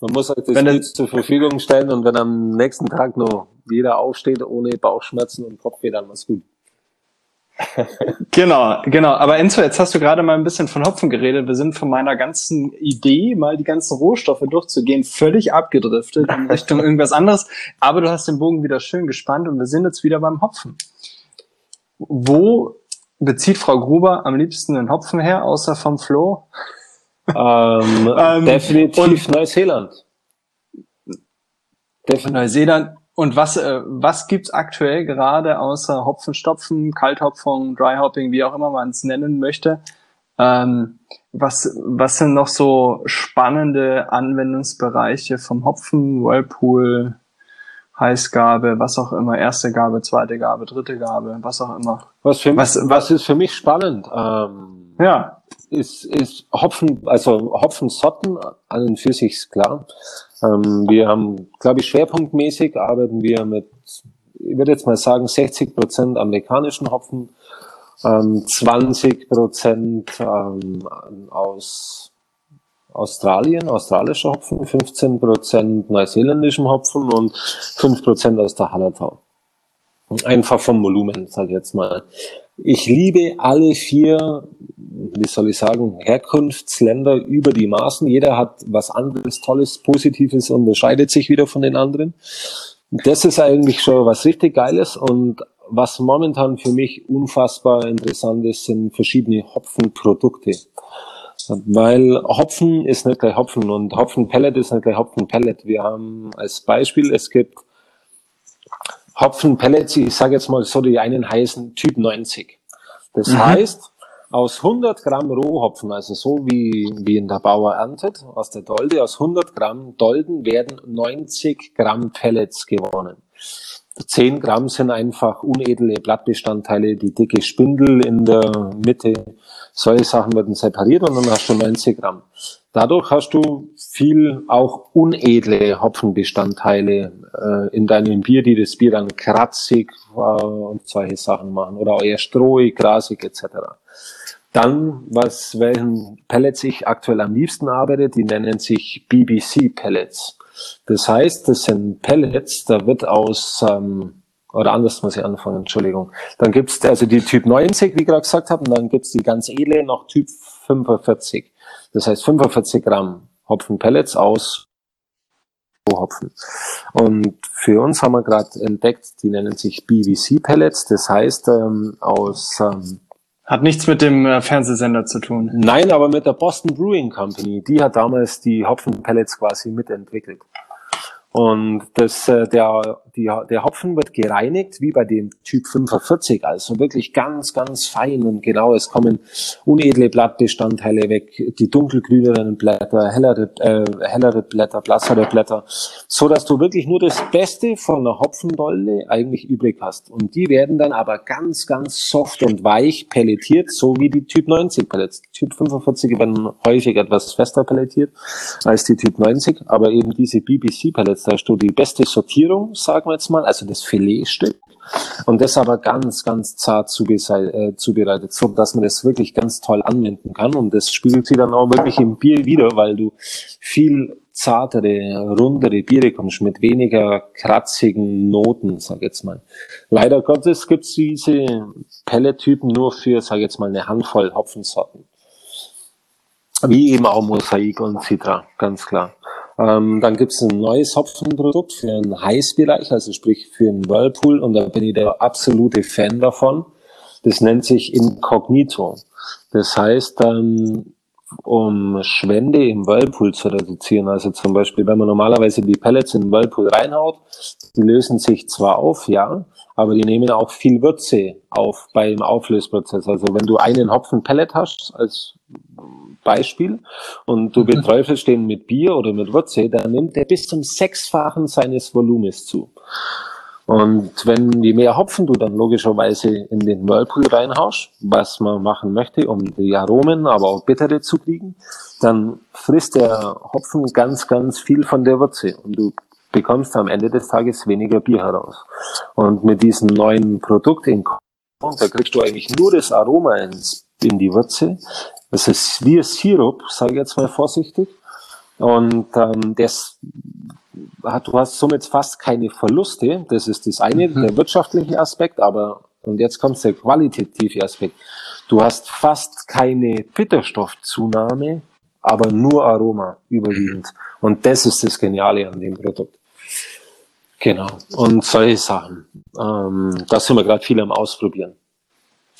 man muss euch das wenn zur Verfügung stellen und wenn am nächsten Tag noch jeder aufsteht ohne Bauchschmerzen und Kopfweh, dann was gut. Genau, genau. Aber Enzo, jetzt hast du gerade mal ein bisschen von Hopfen geredet. Wir sind von meiner ganzen Idee, mal die ganzen Rohstoffe durchzugehen, völlig abgedriftet in Richtung irgendwas anderes. Aber du hast den Bogen wieder schön gespannt und wir sind jetzt wieder beim Hopfen. Wo bezieht Frau Gruber am liebsten den Hopfen her, außer vom Flo? Ähm, Ähm, definitiv Neuseeland. Definitiv. Neuseeland. Und was, äh, was gibt's aktuell gerade außer Hopfenstopfen, Kalthopfung, Dryhopping, wie auch immer man es nennen möchte? Ähm, was, was sind noch so spannende Anwendungsbereiche vom Hopfen, Whirlpool, Heißgabe, was auch immer, erste Gabe, zweite Gabe, dritte Gabe, was auch immer. Was, für mich, Was- was, ist für mich spannend? Ähm, Ja, ist, ist Hopfen, also Hopfensorten an und für sich ist klar. Ähm, wir haben, glaube ich, schwerpunktmäßig arbeiten wir mit, ich würde jetzt mal sagen, 60 Prozent amerikanischen Hopfen, ähm, 20 Prozent ähm, aus Australien, australischer Hopfen, 15 Prozent neuseeländischem Hopfen und 5 Prozent aus der Hallertau. Einfach vom Volumen, sage ich jetzt mal. Ich liebe alle vier, wie soll ich sagen, Herkunftsländer über die Maßen. Jeder hat was anderes, Tolles, Positives, unterscheidet sich wieder von den anderen. Das ist eigentlich schon was richtig Geiles und was momentan für mich unfassbar interessant ist, sind verschiedene Hopfenprodukte. Weil Hopfen ist nicht gleich Hopfen und Hopfenpellet ist nicht gleich Hopfenpellet. Wir haben als Beispiel, es gibt Hopfenpellets, ich sage jetzt mal so, die einen heißen Typ 90. Das Mhm. heißt, aus 100 Gramm Rohhopfen, also so wie, wie in der Bauer erntet, aus der Dolde, aus 100 Gramm Dolden werden 90 Gramm Pellets gewonnen. 10 Gramm sind einfach unedle Blattbestandteile, die dicke Spindel in der Mitte. Solche Sachen werden separiert und dann hast du 90 Gramm. Dadurch hast du viel auch unedle Hopfenbestandteile äh, in deinem Bier, die das Bier dann kratzig äh, und solche Sachen machen oder eher strohig, grasig etc. Dann, was welchen Pellets ich aktuell am liebsten arbeite, die nennen sich BBC Pellets. Das heißt, das sind Pellets, da wird aus, ähm, oder anders muss ich anfangen, Entschuldigung. Dann gibt's also die Typ 90, wie ich gerade gesagt habe, und dann gibt's die ganz edle noch Typ 45. Das heißt 45 Gramm Hopfenpellets aus Hopfen. Und für uns haben wir gerade entdeckt, die nennen sich BBC Pellets, das heißt ähm, aus ähm, hat nichts mit dem äh, Fernsehsender zu tun. Nein, aber mit der Boston Brewing Company. Die hat damals die Hopfenpellets quasi mitentwickelt. Und das, äh, der, die, der Hopfen wird gereinigt, wie bei dem Typ 45, also wirklich ganz, ganz fein und genau. Es kommen unedle Blattbestandteile weg, die dunkelgrüneren Blätter, hellere, äh, hellere Blätter, blassere Blätter, so dass du wirklich nur das Beste von einer Hopfendolde eigentlich übrig hast. Und die werden dann aber ganz, ganz soft und weich pelletiert, so wie die Typ 90 Pellets. Typ 45 werden häufig etwas fester pelletiert als die Typ 90, aber eben diese BBC Pellets, da hast du die beste Sortierung, sagen wir jetzt mal, also das Filetstück. Und das aber ganz, ganz zart äh, zubereitet, so dass man das wirklich ganz toll anwenden kann. Und das spiegelt sich dann auch wirklich im Bier wieder, weil du viel zartere, rundere Biere kommst mit weniger kratzigen Noten, sag jetzt mal. Leider Gottes gibt's diese Pellettypen nur für, sag jetzt mal, eine Handvoll Hopfensorten. Wie eben auch Mosaik und Citra, ganz klar. Ähm, dann gibt's ein neues Hopfenprodukt für den Heißbereich, also sprich für den Whirlpool, und da bin ich der absolute Fan davon. Das nennt sich Incognito. Das heißt, ähm, um Schwände im Whirlpool zu reduzieren, also zum Beispiel, wenn man normalerweise die Pellets in den Whirlpool reinhaut, die lösen sich zwar auf, ja, aber die nehmen auch viel Würze auf beim Auflösprozess. Also wenn du einen Hopfen Pellet hast als Beispiel und du beträufelst den mit Bier oder mit Würze, dann nimmt der bis zum Sechsfachen seines Volumens zu. Und wenn je mehr Hopfen du dann logischerweise in den Whirlpool reinhaust, was man machen möchte, um die Aromen, aber auch Bittere zu kriegen, dann frisst der Hopfen ganz, ganz viel von der Würze und du bekommst am Ende des Tages weniger Bier heraus. Und mit diesem neuen Produkt in und da kriegst du eigentlich nur das Aroma ins, in die Würze. Das ist wie ein Sirup, sage ich jetzt mal vorsichtig. Und ähm, das hat, du hast somit fast keine Verluste. Das ist das eine, der wirtschaftliche Aspekt, aber Und jetzt kommt der qualitative Aspekt. Du hast fast keine Bitterstoffzunahme, aber nur Aroma überwiegend. Und das ist das Geniale an dem Produkt. Genau. Und solche Sachen. Ähm, da sind wir gerade viel am Ausprobieren.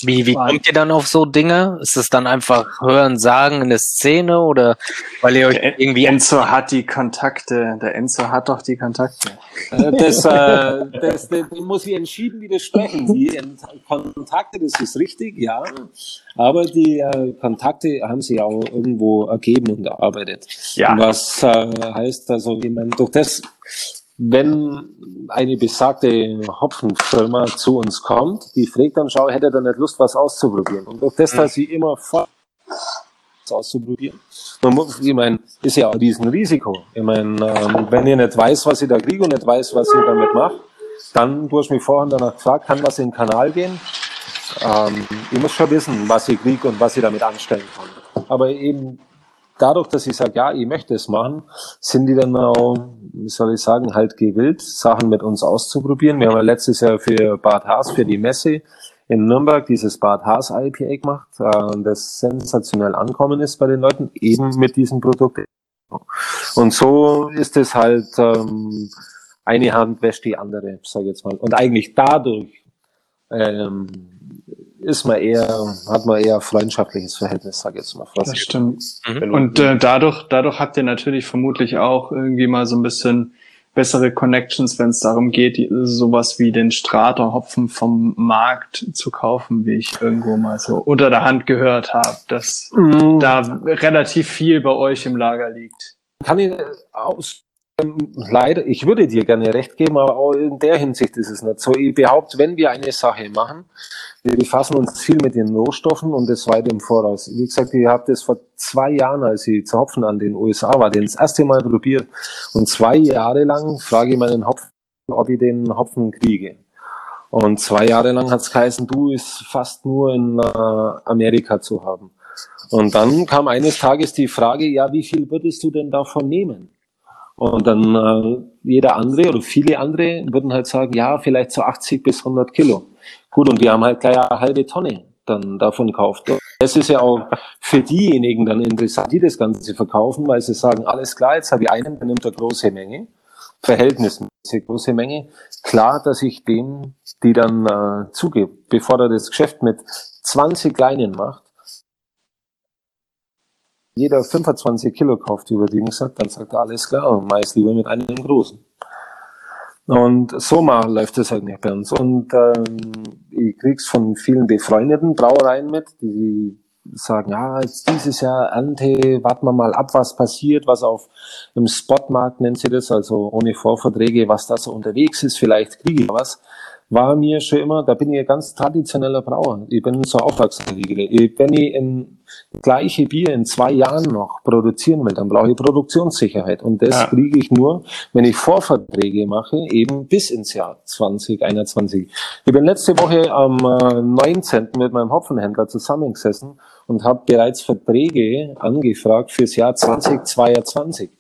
Wie, wie kommt ihr dann auf so Dinge? Ist es dann einfach hören, sagen in der Szene oder weil ihr euch Der irgendwie Enzo hat die Kontakte. Der Enzo hat doch die Kontakte. Äh, Das, äh, das, das muss ich entschieden widersprechen. Die Kontakte, das ist richtig, ja. Aber die äh, Kontakte haben sich auch irgendwo ergeben und erarbeitet. Ja. Was äh, heißt also, ich meine, durch das, wenn eine besagte Hopfenfirma zu uns kommt, die fragt dann, schau, hätte er nicht Lust, was auszuprobieren? Und durch das, dass sie immer vor auszuprobieren. Man muss, ich meine, ist ja auch ein Riesenrisiko. Ich meine, ähm, wenn ihr nicht weiß, was ich da kriege und nicht weiß, was ich damit mache, dann, du hast mich vorhin danach gefragt, kann was in den Kanal gehen? Ähm, ich muss schon wissen, was ich kriege und was ich damit anstellen kann. Aber eben dadurch, dass ich sage, ja, ich möchte es machen, sind die dann auch, wie soll ich sagen, halt gewillt, Sachen mit uns auszuprobieren. Wir haben ja letztes Jahr für Bad Haas, für die Messe in Nürnberg dieses Bad Haas IPA gemacht, äh, das sensationell ankommen ist bei den Leuten, eben mit diesem Produkt. Und so ist es halt, ähm, eine Hand wäscht die andere, sage ich jetzt mal. Und eigentlich dadurch ähm, ist man eher, hat man eher freundschaftliches Verhältnis, sage ich jetzt mal. Das stimmt. Mhm. Und äh, dadurch, dadurch habt ihr natürlich vermutlich auch irgendwie mal so ein bisschen bessere Connections, wenn es darum geht, die, sowas wie den Strater Hopfen vom Markt zu kaufen, wie ich irgendwo mal so unter der Hand gehört habe, dass Mhm. da relativ viel bei euch im Lager liegt. kann ich aus ähm, leider, ich würde dir gerne recht geben, aber auch in der Hinsicht ist es nicht so. Ich behaupte, wenn wir eine Sache machen, wir befassen uns viel mit den Rohstoffen und das weit im Voraus. Wie gesagt, ich habe das vor zwei Jahren, als ich zu Hopfen an den USA war, den das erste Mal probiert. Und zwei Jahre lang frage ich meinen Hopfen, ob ich den Hopfen kriege. Und zwei Jahre lang hat es geheißen, du ist fast nur in äh, Amerika zu haben. Und dann kam eines Tages die Frage, ja, wie viel würdest du denn davon nehmen? Und dann äh, jeder andere oder viele andere würden halt sagen, ja, vielleicht so 80 bis 100 Kilo. Gut, und wir haben halt gleich eine halbe Tonne dann davon gekauft. Das ist ja auch für diejenigen dann interessant, die das Ganze verkaufen, weil sie sagen, alles klar, jetzt habe ich einen, der nimmt eine große Menge, verhältnismäßig große Menge. Klar, dass ich dem die dann äh, zugebe, bevor er das Geschäft mit 20 Kleinen macht, jeder 25 Kilo kauft, übertrieben gesagt, dann sagt er, alles klar, meist lieber mit einem großen. Und so mal läuft es halt nicht bei uns. Und ähm, ich krieg's von vielen befreundeten Brauereien mit, die sagen, ja, jetzt dieses Jahr Ernte, warten wir mal ab, was passiert, was auf im Spotmarkt nennt sie das, also ohne Vorverträge, was da so unterwegs ist, vielleicht kriege ich was war mir schon immer, da bin ich ein ganz traditioneller Brauer. Ich bin so aufwachsen. Wenn ich in gleiche Bier in zwei Jahren noch produzieren will, dann brauche ich Produktionssicherheit. Und das Ja. kriege ich nur, wenn ich Vorverträge mache, eben bis ins Jahr 2021. Ich bin letzte Woche am äh, 19. mit meinem Hopfenhändler zusammengesessen und habe bereits Verträge angefragt fürs Jahr 2022.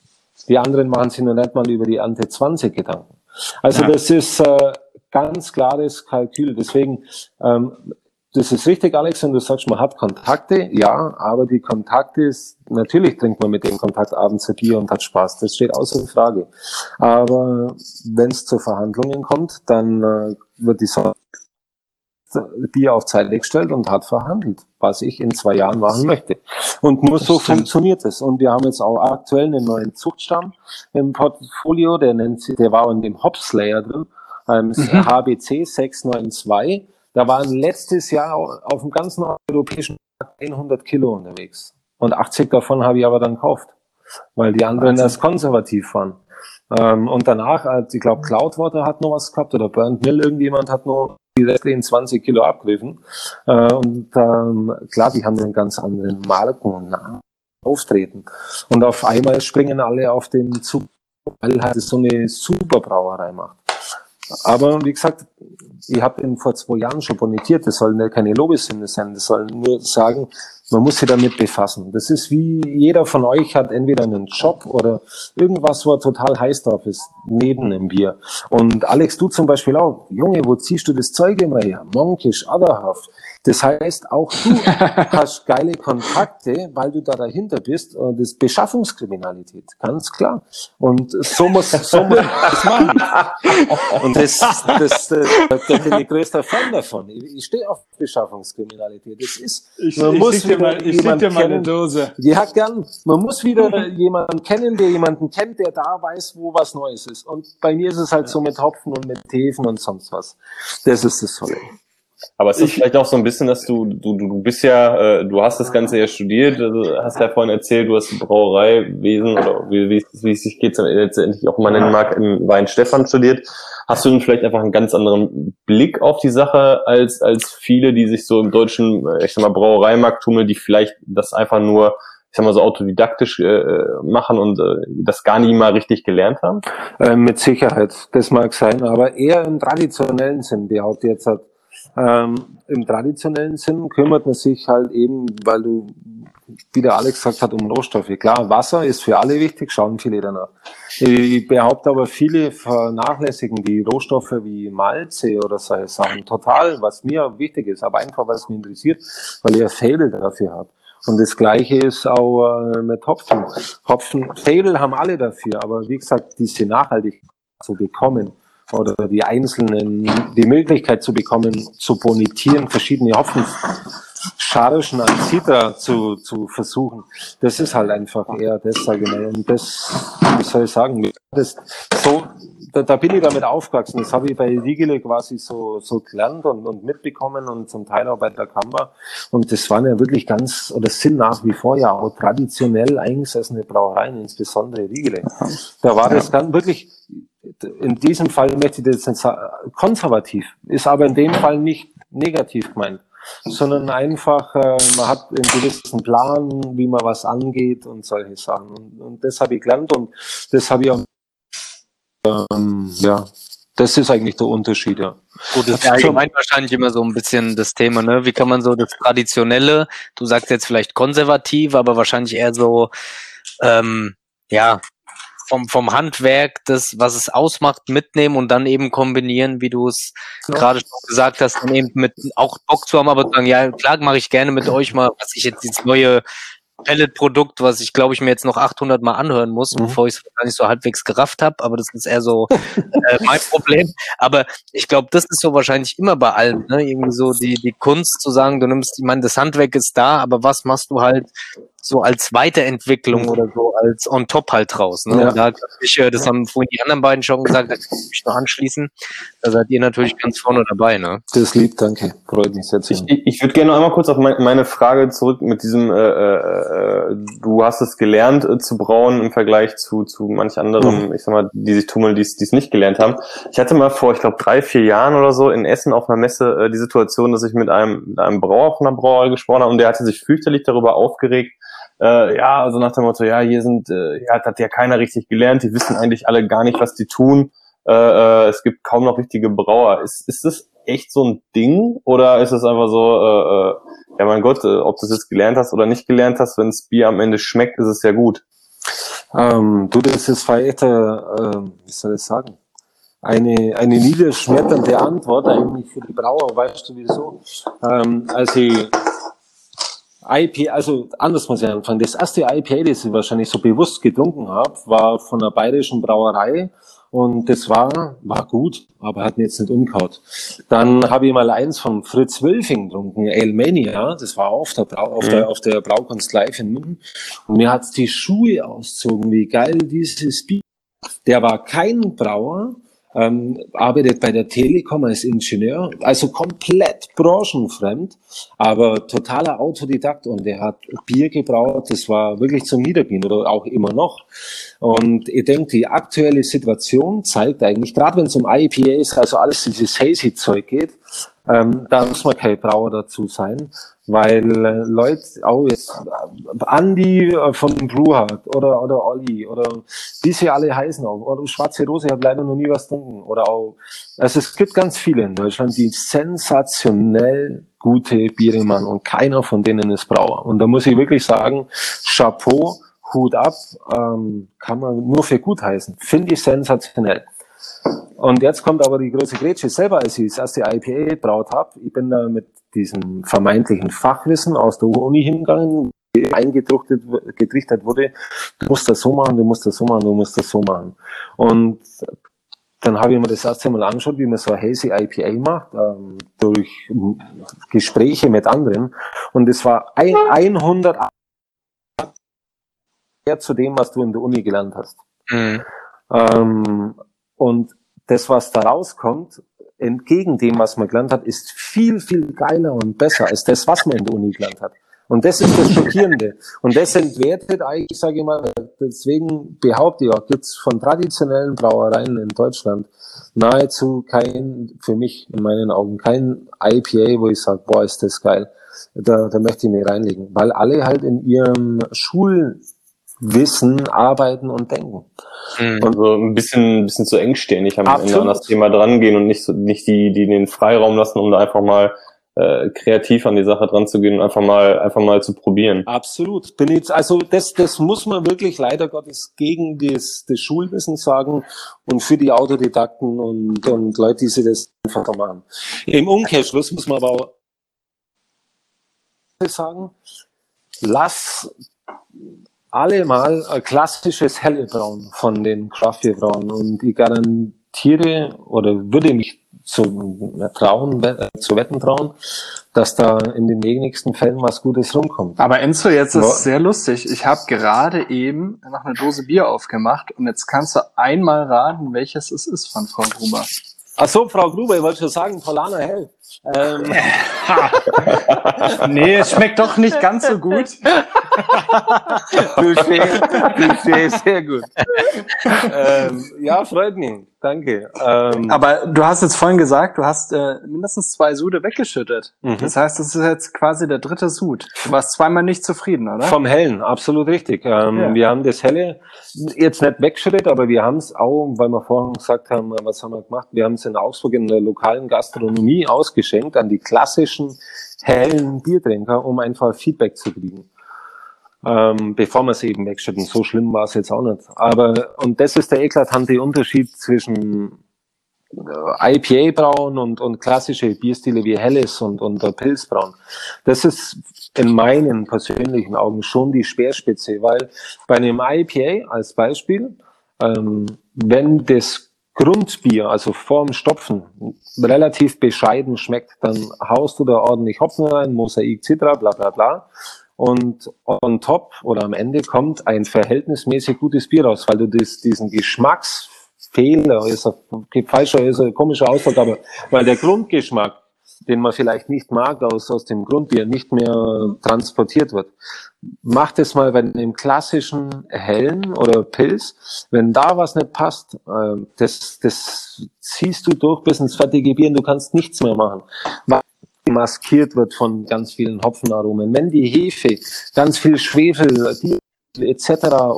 Die anderen machen sich noch nicht mal über die Ante 20 Gedanken. Also Ja. das ist äh, ganz klares Kalkül. Deswegen, ähm, das ist richtig, Alex, wenn du sagst, man hat Kontakte, ja, aber die Kontakte ist, natürlich trinkt man mit dem Kontakt abends ein Bier und hat Spaß. Das steht außer Frage. Aber wenn es zu Verhandlungen kommt, dann äh, wird die Sache Bier auf Zeit gestellt und hat verhandelt, was ich in zwei Jahren machen möchte. Und nur so stimmt. funktioniert es. Und wir haben jetzt auch aktuell einen neuen Zuchtstamm im Portfolio, der nennt sich, der war in dem Hopslayer drin, ähm, HBC 692. Da waren letztes Jahr auf dem ganzen europäischen Markt 100 Kilo unterwegs. Und 80 davon habe ich aber dann gekauft, weil die anderen erst konservativ waren. Ähm, und danach, als ich glaube, Cloudwater hat noch was gehabt oder Burnt Mill, irgendjemand hat noch die restlichen 20 Kilo abgegriffen. Äh, und ähm, klar, die haben einen ganz anderen Marken und Namen auftreten. Und auf einmal springen alle auf den Zug, weil halt so eine super Brauerei macht. Aber wie gesagt, ich habe ihn vor zwei Jahren schon bonitiert, das sollen ja keine Lobeshymne sein, das sollen nur sagen, Man muss sich damit befassen. Das ist wie jeder von euch hat entweder einen Job oder irgendwas, wo er total heiß drauf ist, neben dem Bier. Und Alex, du zum Beispiel auch. Junge, wo ziehst du das Zeug immer her? Monkisch, Otherhaft. Das heißt, auch du hast geile Kontakte, weil du da dahinter bist. Und das ist Beschaffungskriminalität, ganz klar. Und so muss, so muss das machen. Und das, das, das, da bin ich größter Fan davon. Ich, ich stehe auf Beschaffungskriminalität. Das ist, Ich, man ich muss wieder mal, ich jemanden dir mal eine kennen. Dose. Ja, gern. Man muss wieder jemanden kennen, der jemanden kennt, der da weiß, wo was Neues ist. Und bei mir ist es halt so mit Hopfen und mit Hefen und sonst was. Das ist das Tolle. Aber es ist vielleicht auch so ein bisschen, dass du, du, du du bist ja, äh, du hast das Ganze ja studiert, also hast ja vorhin erzählt, du hast Brauereiwesen oder wie, wie, es- wie es sich geht, letztendlich auch mal nennen mag, in Weinstefan studiert. Hast du denn vielleicht einfach einen ganz anderen Blick auf die Sache als, als viele, die sich so im deutschen, äh, ich sag mal, Brauereimarkt tummeln, die vielleicht das einfach nur, ich sag mal, so autodidaktisch äh, machen und äh, das gar nie mal richtig gelernt haben? Ähm, mit Sicherheit, das mag sein, aber eher im traditionellen Sinn, behaupte ich jetzt halt. Ähm, Im traditionellen Sinn kümmert man sich halt eben, weil du, wie der Alex gesagt hat, um Rohstoffe. Klar, Wasser ist für alle wichtig, schauen viele danach. Ich behaupte aber, viele vernachlässigen die Rohstoffe wie Malze oder solche Sachen total, was mir wichtig ist, aber einfach, was mich interessiert, weil ich ein Fable dafür habe. Und das Gleiche ist auch äh, mit Hopfen. Hopfen, Fable haben alle dafür, aber wie gesagt, diese Nachhaltigkeit zu bekommen oder die einzelnen, die Möglichkeit zu bekommen, zu bonitieren, verschiedene Hopfenchargen an Citra zu, zu versuchen, das ist halt einfach eher das, sage ich mal. Und das, wie soll ich sagen, das, so, da, da bin ich damit aufgewachsen. Das habe ich bei Riegele quasi so, so gelernt und, und mitbekommen und zum Teil auch bei der Kamba. Und das waren ja wirklich ganz, oder sind nach wie vor ja auch traditionell eingesessene Brauereien, insbesondere Riegele. Da war das dann wirklich, in diesem Fall möchte ich das nicht sagen, konservativ, ist aber in dem Fall nicht negativ gemeint, sondern einfach, äh, man hat einen gewissen Plan, wie man was angeht und solche Sachen. Und, und das habe ich gelernt und das habe ich auch, ähm, ja, das ist eigentlich der Unterschied, ja. Gut, das ist ja allgemein wahrscheinlich immer so ein bisschen das Thema, ne? Wie kann man so das Traditionelle, du sagst jetzt vielleicht konservativ, aber wahrscheinlich eher so, ähm, ja, vom, vom Handwerk, das, was es ausmacht, mitnehmen und dann eben kombinieren, wie du es gerade schon gesagt hast, dann eben mit auch Bock zu haben, aber zu sagen, ja, klar mache ich gerne mit euch mal, was ich jetzt dieses neue Pellet-Produkt, was ich glaube ich mir jetzt noch 800 Mal anhören muss, Mhm. bevor ich es gar nicht so halbwegs gerafft habe, aber das ist eher so äh, mein Problem. Aber ich glaube, das ist so wahrscheinlich immer bei allem, ne? Irgendwie so die, die Kunst zu sagen, du nimmst, ich meine, das Handwerk ist da, aber was machst du halt so als Weiterentwicklung oder so als on top halt draus. Ne? Ja. Da ich, äh, das haben vorhin die anderen beiden schon gesagt, da kann ich mich noch anschließen. Da seid ihr natürlich ganz vorne dabei, ne? Das lieb, danke. Freut mich sehr zu Ich, hören. ich, würde gerne noch einmal kurz auf mein, meine Frage zurück mit diesem, äh, äh, äh, du hast es gelernt äh, zu brauen im Vergleich zu, zu manch anderen, ich sag mal, die sich tummeln, die es die es nicht gelernt haben. Ich hatte mal vor, ich glaube, drei, vier Jahren oder so in Essen auf einer Messe äh, die Situation, dass ich mit einem, mit einem Brauer von einer Brauerei gesprochen habe und der hatte sich fürchterlich darüber aufgeregt, äh, ja, also nach dem Motto, ja, hier sind, äh, ja, hat ja keiner richtig gelernt, die wissen eigentlich alle gar nicht, was die tun. Äh, äh, es gibt kaum noch richtige Brauer. Ist, ist das echt so ein Ding? Oder ist es einfach so, äh, äh, ja mein Gott, äh, ob du es jetzt gelernt hast oder nicht gelernt hast, wenn das Bier am Ende schmeckt, ist es ja gut. Ähm, du, das ist äh, äh, wie soll ich sagen, eine, eine niederschmetternde Antwort eigentlich für die Brauer, weißt du wieso? Ähm, als ich IP, also anders muss ich anfangen. Das erste IPA, das ich wahrscheinlich so bewusst getrunken habe, war von einer bayerischen Brauerei und das war, war gut, aber hat mir jetzt nicht umgehaut. Dann habe ich mal eins von Fritz Wölfing getrunken, Elmania, das war auf der, Brau, auf der, auf der Braukunst live in München und mir hat's die Schuhe auszogen, wie geil dieses Bier. Der war kein Brauer, ähm, arbeitet bei der Telekom als Ingenieur, also komplett branchenfremd, aber totaler Autodidakt und der hat Bier gebraut, das war wirklich zum Niedergehen oder auch immer noch. Und ich denke, die aktuelle Situation zeigt eigentlich, gerade wenn es um IPAs, also alles dieses hazy Zeug geht, Ähm, da muss man kein Brauer dazu sein, weil äh, Leute, auch jetzt äh, Andi äh, von Brewhard oder, oder Olli oder wie sie alle heißen auch, oder Schwarze Rose, habe leider noch nie was getrunken. Oder auch, also es gibt ganz viele in Deutschland, die sensationell gute Biere machen und keiner von denen ist Brauer. Und da muss ich wirklich sagen, Chapeau, Hut ab, ähm, kann man nur für gut heißen. Finde ich sensationell. Und jetzt kommt aber die große Grätsche selber, als ich das erste IPA gebraut habe. Ich bin da mit diesem vermeintlichen Fachwissen aus der Uni hingegangen, eingetrichtert getrichtert wurde, du musst das so machen, du musst das so machen, du musst das so machen. Und dann habe ich mir das erste Mal angeschaut, wie man so ein Hazy IPA macht, ähm, durch Gespräche mit anderen. Und es war ein, 100 zu dem, was du in der Uni gelernt hast. Mhm. Ähm, und das, was da rauskommt, entgegen dem, was man gelernt hat, ist viel, viel geiler und besser als das, was man in der Uni gelernt hat. Und das ist das Schockierende. Und das entwertet eigentlich, sage ich mal, deswegen behaupte ich auch, gibt's von traditionellen Brauereien in Deutschland nahezu kein, für mich in meinen Augen, kein IPA, wo ich sage, boah, ist das geil. Da, da möchte ich mich reinlegen. Weil alle halt in ihrem Schul wissen, arbeiten und denken. Mhm. Und so ein bisschen, ein bisschen zu engstirnig am Ende an das Thema drangehen und nicht so, nicht die, die den Freiraum lassen, um da einfach mal äh, kreativ an die Sache dran zu gehen und einfach mal, einfach mal zu probieren. Absolut. Bin jetzt, also das, das muss man wirklich leider Gottes gegen das, das Schulwissen sagen und für die Autodidakten und, und Leute, die sich das einfach machen. Im Umkehrschluss muss man aber auch sagen, lass alle mal ein klassisches Hellebraun von den Craftbeer-Brauen und ich garantiere oder würde mich zu trauen, zu wetten trauen, dass da in den wenigsten Fällen was Gutes rumkommt. Aber Enzo, jetzt ist es sehr lustig. Ich habe gerade eben noch eine Dose Bier aufgemacht und jetzt kannst du einmal raten, welches es ist von Frau Gruber. Ach so, Frau Gruber, ich wollte schon sagen, Polana Hell. Ähm. nee, es schmeckt doch nicht ganz so gut. Touché, touché, sehr gut. Ähm, ja, freut mich. Danke. Ähm, Aber du hast jetzt vorhin gesagt, du hast äh, mindestens zwei Sude weggeschüttet. Mhm. Das heißt, das ist jetzt quasi der dritte Sud. Du warst zweimal nicht zufrieden, oder? Vom Hellen, absolut richtig. Ähm, ja. Wir haben das Helle jetzt nicht weggeschüttet, aber wir haben es auch, weil wir vorhin gesagt haben, was haben wir gemacht? Wir haben es in Augsburg in der lokalen Gastronomie ausgeschenkt an die klassischen hellen Biertrinker, um einfach Feedback zu kriegen ähm, bevor wir es eben wegschütten. So schlimm war es jetzt auch nicht. Aber, und das ist der eklatante Unterschied zwischen äh, IPA-Brauen und, und klassische Bierstile wie Helles und, und der Pilzbrauen. Das ist in meinen persönlichen Augen schon die Speerspitze, weil bei einem IPA als Beispiel, ähm, wenn das Grundbier, also vorm Stopfen, relativ bescheiden schmeckt, dann haust du da ordentlich Hopfen rein, Mosaik, Citra, bla bla bla und on top oder am Ende kommt ein verhältnismäßig gutes Bier raus, weil du das, diesen Geschmacksfehler, ist ein falscher, ist ein komischer Ausdruck, aber weil der Grundgeschmack, den man vielleicht nicht mag aus, aus dem Grundbier, nicht mehr transportiert wird. Macht es mal bei einem klassischen Hellen oder Pilz, wenn da was nicht passt, äh, das, das ziehst du durch bis ins fertige Bier und du kannst nichts mehr machen maskiert wird von ganz vielen Hopfenaromen. Wenn die Hefe ganz viel Schwefel etc.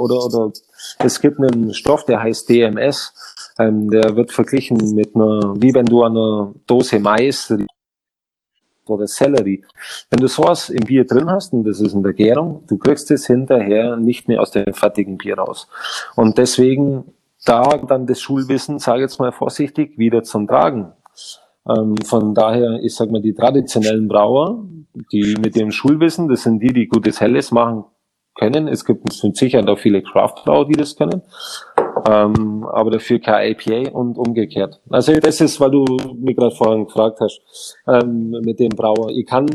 oder oder es gibt einen Stoff, der heißt DMS, ähm, der wird verglichen mit einer, wie wenn du eine Dose Mais oder Sellerie. Wenn du sowas im Bier drin hast, und das ist in der Gärung, du kriegst es hinterher nicht mehr aus dem fertigen Bier raus. Und deswegen da dann das Schulwissen, sage jetzt mal vorsichtig, wieder zum Tragen. Ähm, von daher, ich sag mal, die traditionellen Brauer, die mit dem Schulwissen, das sind die, die gutes Helles machen können. Es gibt mit Sicherheit auch viele Craftbrauer, die das können. Ähm, aber dafür kein IPA und umgekehrt. Also das ist, weil du mich gerade vorhin gefragt hast, ähm, mit dem Brauer. Ich kann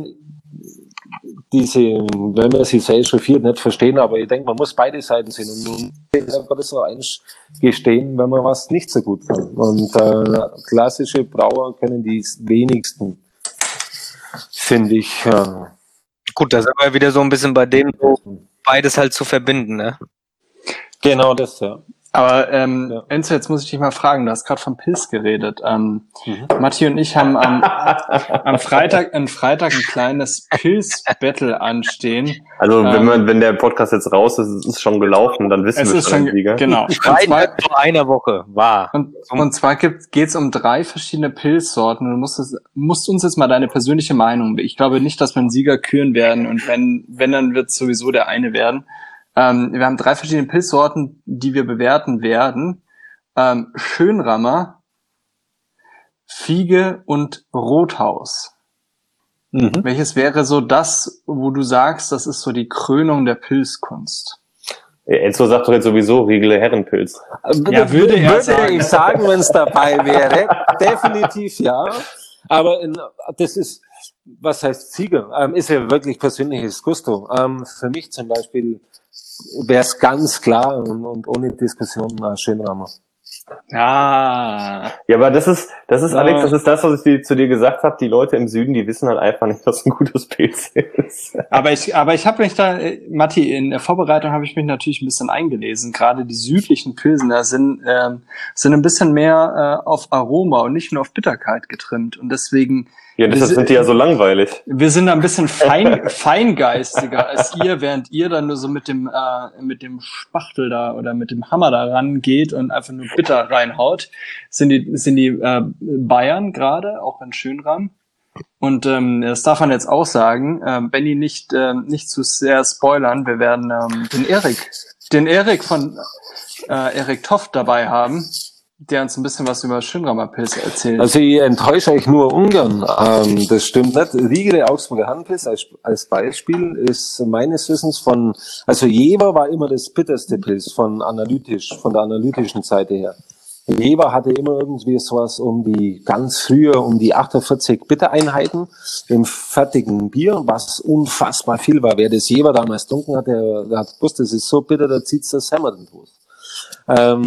diese, wenn man sich sehr chauffiert, nicht verstehen, aber ich denke, man muss beide Seiten sehen und man kann das so eingestehen, wenn man was nicht so gut kann. Und äh, klassische Brauer können die wenigsten, finde ich. Äh, Gut, da sind wir wieder so ein bisschen bei dem, beides halt zu verbinden, ne? Genau das, ja. Aber ähm, Ja. Enzo, jetzt muss ich dich mal fragen, du hast gerade vom Pilz geredet. Ähm, Matti und ich haben am, am Freitag, am Freitag ein kleines Pilz-Battle anstehen. Also wenn Ähm, man, wenn der Podcast jetzt raus ist, ist es schon gelaufen, dann wissen Es wir ist schon Sieger. genau. Und Freitag zwar, vor einer Woche war. und, und zwar geht es um drei verschiedene Pilzsorten. Du musst, es, musst uns jetzt mal deine persönliche Meinung. Ich glaube nicht, dass wir einen Sieger küren werden und wenn, wenn dann wird es sowieso der eine werden. Ähm, wir haben drei verschiedene Pilzsorten, die wir bewerten werden. Ähm, Schönrammer, Fiege und Rothaus. Mhm. Welches wäre so das, wo du sagst, das ist so die Krönung der Pilzkunst? Enzo sagt doch jetzt sowieso Riegele Herrenpilz. Ja, würde er würde sagen. ich sagen, wenn es dabei wäre. Definitiv ja. Aber in, das ist, was heißt Sieger? Ähm, ist ja wirklich persönliches Gusto. Ähm, für mich zum Beispiel wäre es ganz klar und, und ohne Diskussion ein Schönrammer. Ja. Ja, aber das ist, das ist. Alex, das ist das, was ich dir, zu dir gesagt habe. Die Leute im Süden, die wissen halt einfach nicht, was ein gutes Pilz ist. Aber ich, aber ich habe mich da, äh, Matti, in der Vorbereitung habe ich mich natürlich ein bisschen eingelesen. Gerade die südlichen Pilsener sind, ähm, sind ein bisschen mehr äh, auf Aroma und nicht nur auf Bitterkeit getrimmt. Und deswegen, Ja, deshalb sind die ja so langweilig. wir sind da ein bisschen fein, feingeistiger als ihr, während ihr dann nur so mit dem, äh, mit dem Spachtel da oder mit dem Hammer da rangeht und einfach nur bitter reinhaut. Sind die, sind die äh, Bayern gerade, auch in Schönram. Und ähm, das darf man jetzt auch sagen, ähm, Benny nicht, ähm, nicht zu sehr spoilern. Wir werden ähm, den Erik, den Erik von äh, Erik Toft dabei haben, der uns ein bisschen was über Schönramer Pilze erzählt. Also ich enttäusche euch nur ungern. Ähm, das stimmt nicht. Riegele Augsburger Handpilz als, als Beispiel ist meines Wissens von, also Jever war immer das bitterste Pilz von analytisch, von der analytischen Seite her. Jever hatte immer irgendwie sowas um die, ganz früher um die 48 Bittereinheiten im fertigen Bier, was unfassbar viel war. Wer das Jever damals dunkel hat, der, der hat gewusst, das ist so bitter, da zieht's das Hämmer den. Ähm,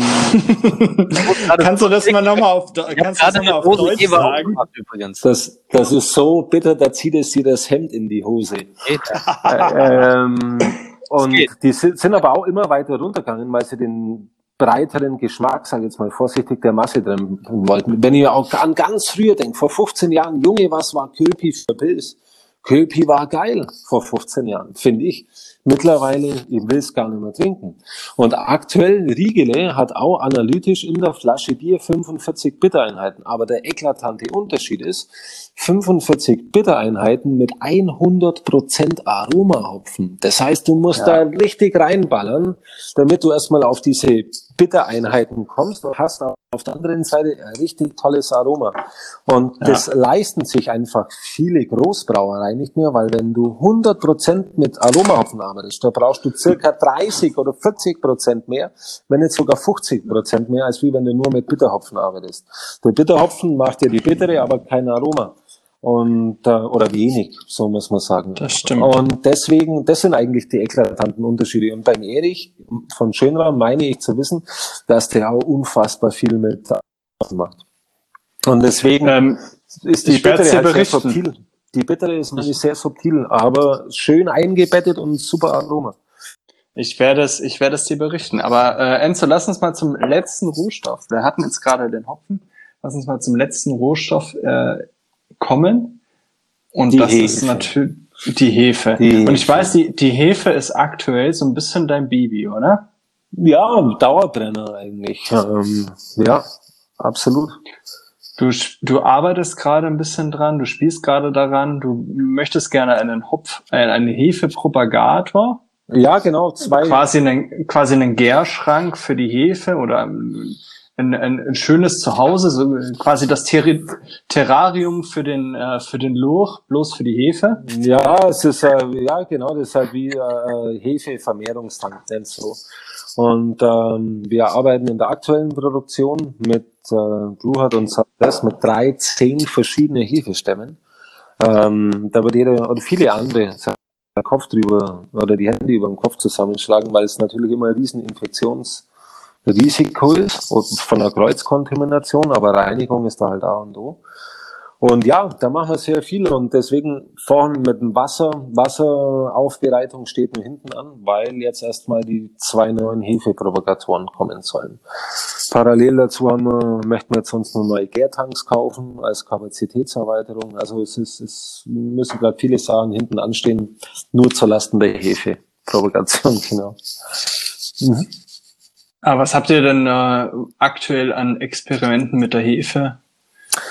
kannst du das mal nochmal auf, kannst du das mal auf Deutsch Eber sagen? übrigens. Das, das ist so bitter, da zieht es dir das Hemd in die Hose. ähm, und die sind, sind aber auch immer weiter runtergegangen, weil sie den breiteren Geschmack, sage ich jetzt mal vorsichtig, der Masse drin wollten. Wenn ich auch an ganz früher denke, vor 15 Jahren, Junge, was war Köpi für Pilz? Köpi war geil vor 15 Jahren, finde ich. Mittlerweile, ich will es gar nicht mehr trinken. Und aktuell, Riegele hat auch analytisch in der Flasche Bier 45 Bittereinheiten. Aber der eklatante Unterschied ist, 45 Bittereinheiten mit 100% Aromahopfen. Das heißt, du musst da richtig reinballern, damit du erstmal auf diese Bittereinheiten kommst und hast auf der anderen Seite ein richtig tolles Aroma. Und das leisten sich einfach viele Großbrauereien nicht mehr, weil wenn du 100% mit Aromahopfen arbeitest, da brauchst du circa 30 oder 40% mehr, wenn nicht sogar 50% mehr, als wie wenn du nur mit Bitterhopfen arbeitest. Der Bitterhopfen macht ja die bittere, aber kein Aroma. Und, äh, oder wenig, so muss man sagen. Das stimmt. Und deswegen, das sind eigentlich die eklatanten Unterschiede. Und beim Erich von Schönraum meine ich zu wissen, dass der auch unfassbar viel mit macht. Und deswegen Ähm, ist die bittere halt sehr subtil. Die bittere ist nämlich sehr subtil, aber schön eingebettet und super Aroma. Ich werde es, ich werde es dir berichten. Aber äh, Enzo, lass uns mal zum letzten Rohstoff. Wir hatten jetzt gerade den Hopfen. Lass uns mal zum letzten Rohstoff äh, kommen. Und Die das Hefe. ist natürlich die Hefe. Die Und ich Hefe. weiß, die, die Hefe ist aktuell so ein bisschen dein Baby, oder? Ja, Dauerbrenner eigentlich. Ähm, ja, absolut. Du, du arbeitest gerade ein bisschen dran, du spielst gerade daran, du möchtest gerne einen Hopf, äh, einen Hefepropagator, Ja, genau. Zwei. quasi einen, quasi einen Gärschrank für die Hefe oder ein, ein, ein schönes Zuhause, so quasi das Terri Terrarium für den, äh, für den Lurch, bloß für die Hefe. Ja, es ist äh, ja genau, das ist halt wie äh, Hefevermehrungstank, nennst du. Und ähm, wir arbeiten in der aktuellen Produktion mit äh, Brewhard und Sabres mit 13 verschiedene Hefestämmen. Ähm, da wird jeder oder viele andere der Kopf drüber oder die Hände über den Kopf zusammenschlagen, weil es natürlich immer ein riesen Infektionsrisiko ist von einer Kreuzkontamination, aber Reinigung ist da halt A und O. Und ja, da machen wir sehr viel und deswegen vorhin mit dem Wasser, Wasseraufbereitung steht nur hinten an, weil jetzt erstmal die zwei neuen Hefeprovokatoren kommen sollen. Parallel dazu haben wir, möchten wir jetzt uns noch neue Gärtanks kaufen als Kapazitätserweiterung. Also es ist, es müssen gerade viele Sachen hinten anstehen, nur zur Lasten der Hefeprovokation, genau. Mhm. Aber was habt ihr denn äh, aktuell an Experimenten mit der Hefe?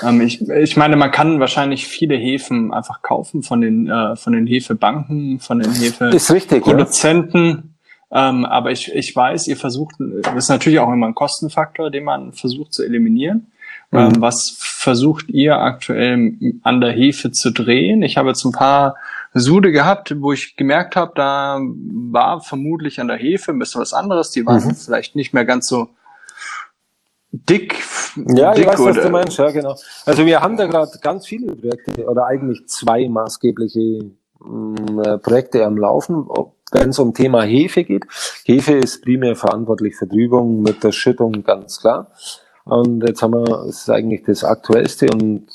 Ähm, ich, ich meine, man kann wahrscheinlich viele Hefen einfach kaufen von den, äh, von den Hefebanken, von den Hefeproduzenten. Ja. Ähm, aber ich, ich weiß, ihr versucht, das ist natürlich auch immer ein Kostenfaktor, den man versucht zu eliminieren. Mhm. Ähm, was versucht ihr aktuell an der Hefe zu drehen? Ich habe jetzt ein paar Sude gehabt, wo ich gemerkt habe, da war vermutlich an der Hefe ein bisschen was anderes. Die waren mhm. vielleicht nicht mehr ganz so dick. Ja, dick ich weiß, was du meinst, ja, genau. Also wir haben da gerade ganz viele Projekte oder eigentlich zwei maßgebliche mm, äh, Projekte am Laufen, wenn es um Thema Hefe geht. Hefe ist primär verantwortlich für Trübung mit der Schüttung, ganz klar. Und jetzt haben wir, das ist eigentlich das aktuellste und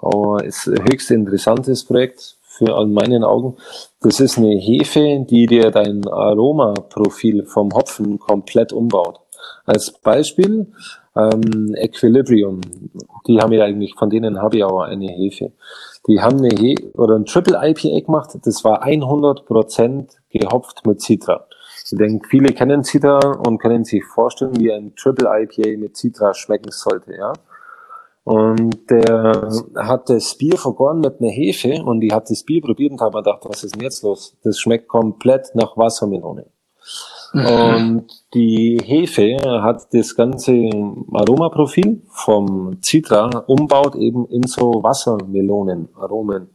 aber ist höchst interessantes Projekt für an meinen Augen. Das ist eine Hefe, die dir dein Aromaprofil vom Hopfen komplett umbaut. Als Beispiel ähm, Equilibrium. Die haben ja eigentlich, von denen habe ich aber eine Hefe. Die haben eine He oder ein Triple IPA gemacht. Das war 100% gehopft mit Citra. Ich denke, viele kennen Citra und können sich vorstellen, wie ein Triple IPA mit Citra schmecken sollte, ja. Und der hat das Bier vergoren mit einer Hefe und ich habe das Bier probiert und habe mir gedacht, was ist denn jetzt los? Das schmeckt komplett nach Wassermelone. Mhm. Und die Hefe hat das ganze Aromaprofil vom Citra umbaut eben in so Wassermelonen-Aromen.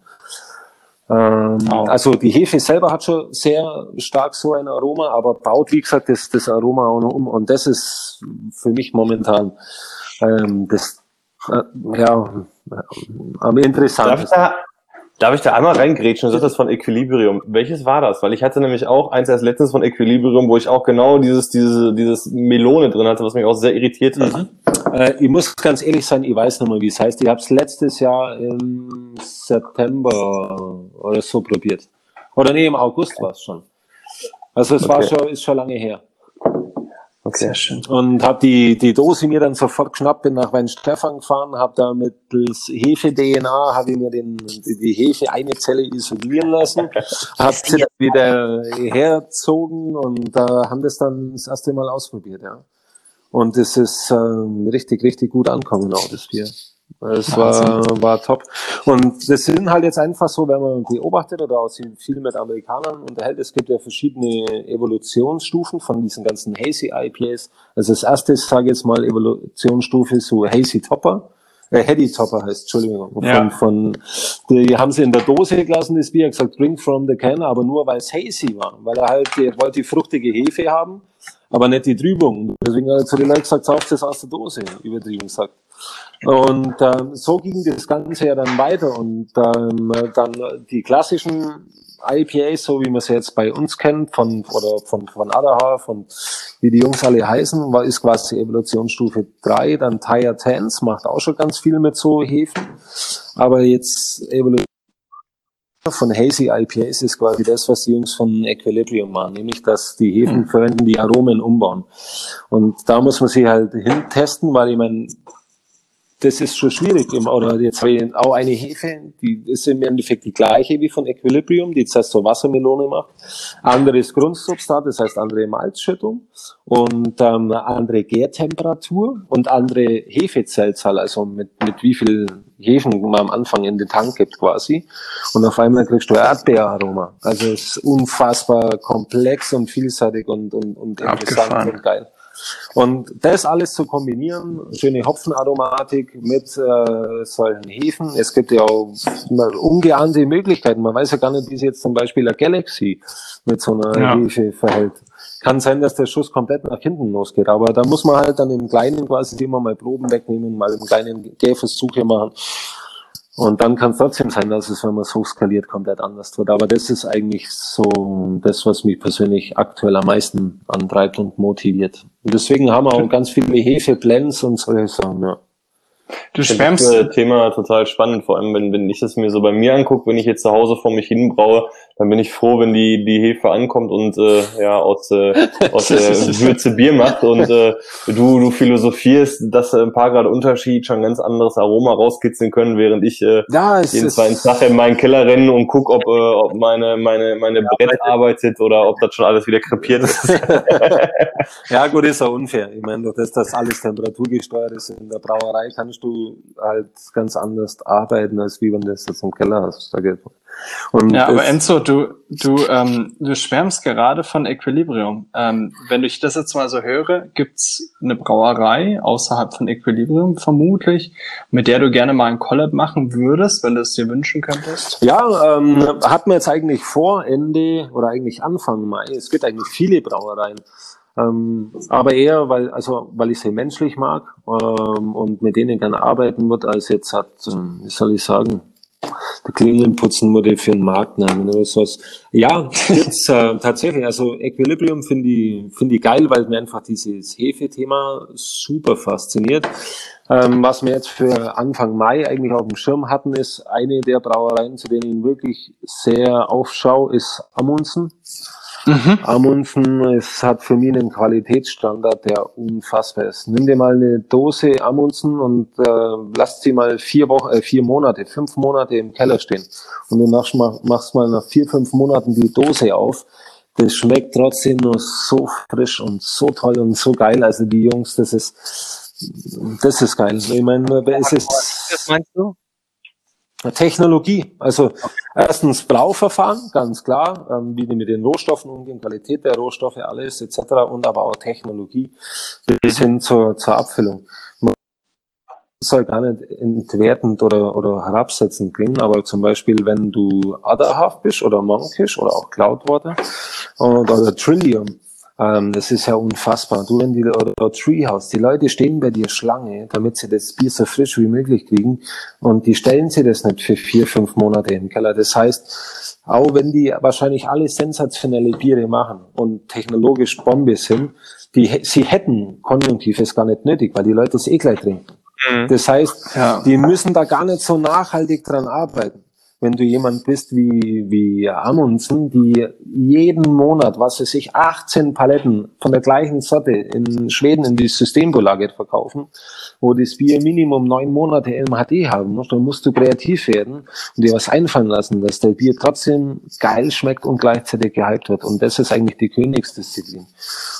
Ähm, oh. Also die Hefe selber hat schon sehr stark so ein Aroma, aber baut, wie gesagt, das, das Aroma auch noch um. Und das ist für mich momentan ähm, das ja, am interessantesten. Darf ich da einmal reingrätschen? Du sagst von Equilibrium. Welches war das? Weil ich hatte nämlich auch eins erst letztens von Equilibrium, wo ich auch genau dieses, diese, dieses Melone drin hatte, was mich auch sehr irritiert hat. Mhm. Äh, ich muss ganz ehrlich sein, ich weiß nicht mehr, wie es heißt. Ich habe es letztes Jahr im September oder so probiert. Oder nee, im August war es schon. Also es okay. war schon, ist schon lange her. Okay. Sehr schön. Und habe die, die Dose mir dann sofort geschnappt, bin nach Weinstefan gefahren, habe da mittels Hefe-DNA, habe ich mir den, die Hefe eine Zelle isolieren lassen, habe sie dann wieder herzogen und äh, haben das dann das erste Mal ausprobiert, ja. Und es ist äh, richtig, richtig gut ankommen, auch das Bier. Es war, war top. Und das sind halt jetzt einfach so, wenn man beobachtet oder auch viel mit Amerikanern unterhält, es gibt ja verschiedene Evolutionsstufen von diesen ganzen Hazy IPAs. Also das erste, sage ich jetzt mal, Evolutionsstufe so Hazy Topper. Äh, Heady Topper heißt, Entschuldigung. Von, ja. von, die haben sie in der Dose gelassen, das Bier, gesagt, drink from the can, aber nur weil es hazy war. Weil er halt, er wollte die fruchtige Hefe haben, aber nicht die Trübung. Deswegen hat er zu den Leuten gesagt, sauft es aus der Dose, übertrieben gesagt. Und ähm, so ging das Ganze ja dann weiter und ähm, dann die klassischen IPAs, so wie man sie jetzt bei uns kennt, von oder von von Adaha, von wie die Jungs alle heißen, war ist quasi Evolutionsstufe 3, dann Tire Tens macht auch schon ganz viel mit so Hefen, aber jetzt Evolution von Hazy IPAs ist quasi das, was die Jungs von Equilibrium machen, nämlich dass die Hefen verwenden, die Aromen umbauen. Und da muss man sie halt hintesten, weil ich meine, das ist schon schwierig. Oder jetzt habe ich auch eine Hefe, die ist im Endeffekt die gleiche wie von Equilibrium, die zuerst so Wassermelone macht. Anderes Grundsubstrat, das heißt andere Malzschüttung und ähm, andere Gärtemperatur und andere Hefezellzahl, also mit, mit wie viel Hefen man am Anfang in den Tank gibt quasi. Und auf einmal kriegst du Erdbeeraroma. Also es ist unfassbar komplex und vielseitig und, und, und interessant und geil. Und das alles zu kombinieren, schöne Hopfenaromatik mit äh, solchen Hefen. Es gibt ja auch ungeahnte Möglichkeiten. Man weiß ja gar nicht, wie sich jetzt zum Beispiel eine Galaxy mit so einer ja. Hefe verhält. Kann sein, dass der Schuss komplett nach hinten losgeht, aber da muss man halt dann im Kleinen quasi immer mal Proben wegnehmen, mal im kleinen Gärversuche machen und dann kann es trotzdem sein, dass es, wenn man es hochskaliert, komplett anders wird. Aber das ist eigentlich so das, was mich persönlich aktuell am meisten antreibt und motiviert. Und deswegen haben wir auch ganz viele Hefeblends und solche Sachen, ja. Du schwärmst. das Thema total spannend, vor allem wenn, wenn ich das mir so bei mir angucke, wenn ich jetzt zu Hause vor mich hin braue, dann bin ich froh, wenn die, die Hefe ankommt und äh, ja aus, äh, aus äh, Würze Bier macht und äh, du, du philosophierst, dass äh, ein paar Grad Unterschied schon ein ganz anderes Aroma rauskitzeln können, während ich äh, Ja, jeden zweiten Tag in meinen Keller renne und guck, ob, äh, ob meine, meine, meine Brett arbeitet oder ob das schon alles wieder krepiert ist. ja gut, ist ja unfair. Ich meine, durch das, dass alles temperaturgesteuert ist in der Brauerei, kannst du halt ganz anders arbeiten, als wie wenn du das jetzt im Keller hast. jetzt mal. Und Ja, aber Enzo, du, du, ähm, du schwärmst gerade von Equilibrium. Ähm, wenn ich das jetzt mal so höre, gibt's eine Brauerei außerhalb von Equilibrium vermutlich, mit der du gerne mal ein Collab machen würdest, wenn du es dir wünschen könntest? Ja, ähm, hat man jetzt eigentlich vor Ende oder eigentlich Anfang Mai. Es gibt eigentlich viele Brauereien. Ähm, aber eher, weil, also, weil ich sie menschlich mag ähm, und mit denen gerne arbeiten wird, als jetzt hat, ähm, wie soll ich sagen, der Klingeln putzen würde für einen Marktnamen oder sowas. Ja, gibt's äh, tatsächlich. Also Equilibrium finde ich, finde ich geil, weil mir einfach dieses Hefe-Thema super fasziniert. Ähm, was wir jetzt für Anfang Mai eigentlich auf dem Schirm hatten, ist eine der Brauereien, zu denen ich wirklich sehr aufschau, ist Amundsen. Amundsen es hat für mich einen Qualitätsstandard, der unfassbar ist. Nimm dir mal eine Dose Amundsen und äh, lass sie mal vier Wochen, äh, vier Monate, fünf Monate im Keller stehen. Und du machst mal, machst mal nach vier, fünf Monaten die Dose auf. Das schmeckt trotzdem nur so frisch und so toll und so geil. Also die Jungs, das ist, das ist geil. Ich meine, es ist, Das meinst du? Technologie. Also erstens Brauverfahren, ganz klar, ähm, wie die mit den Rohstoffen umgehen, Qualität der Rohstoffe, alles etc. und aber auch Technologie bis hin zur, zur Abfüllung. Man soll gar nicht entwertend oder, oder herabsetzend klingen, aber zum Beispiel, wenn du Otherhalf bist oder Monkish oder auch Cloudwater und, oder Trillium, ähm, das ist ja unfassbar. Du, wenn die, oder, Treehouse, die Leute stehen bei dir Schlange, damit sie das Bier so frisch wie möglich kriegen und die stellen sie das nicht für vier, fünf Monate im Keller. Das heißt, auch wenn die wahrscheinlich alle sensationelle Biere machen und technologisch Bombe sind, die, sie hätten konjunktiv es gar nicht nötig, weil die Leute es eh gleich trinken. Das heißt, Ja. die müssen da gar nicht so nachhaltig dran arbeiten. Wenn du jemand bist wie, wie Amundsen, die jeden Monat, was weiß ich, 18 Paletten von der gleichen Sorte in Schweden in die Systembolaget verkaufen, wo das Bier Minimum neun Monate MHD haben muss, dann musst du kreativ werden und dir was einfallen lassen, dass der Bier trotzdem geil schmeckt und gleichzeitig gehypt wird. Und das ist eigentlich die Königsdisziplin.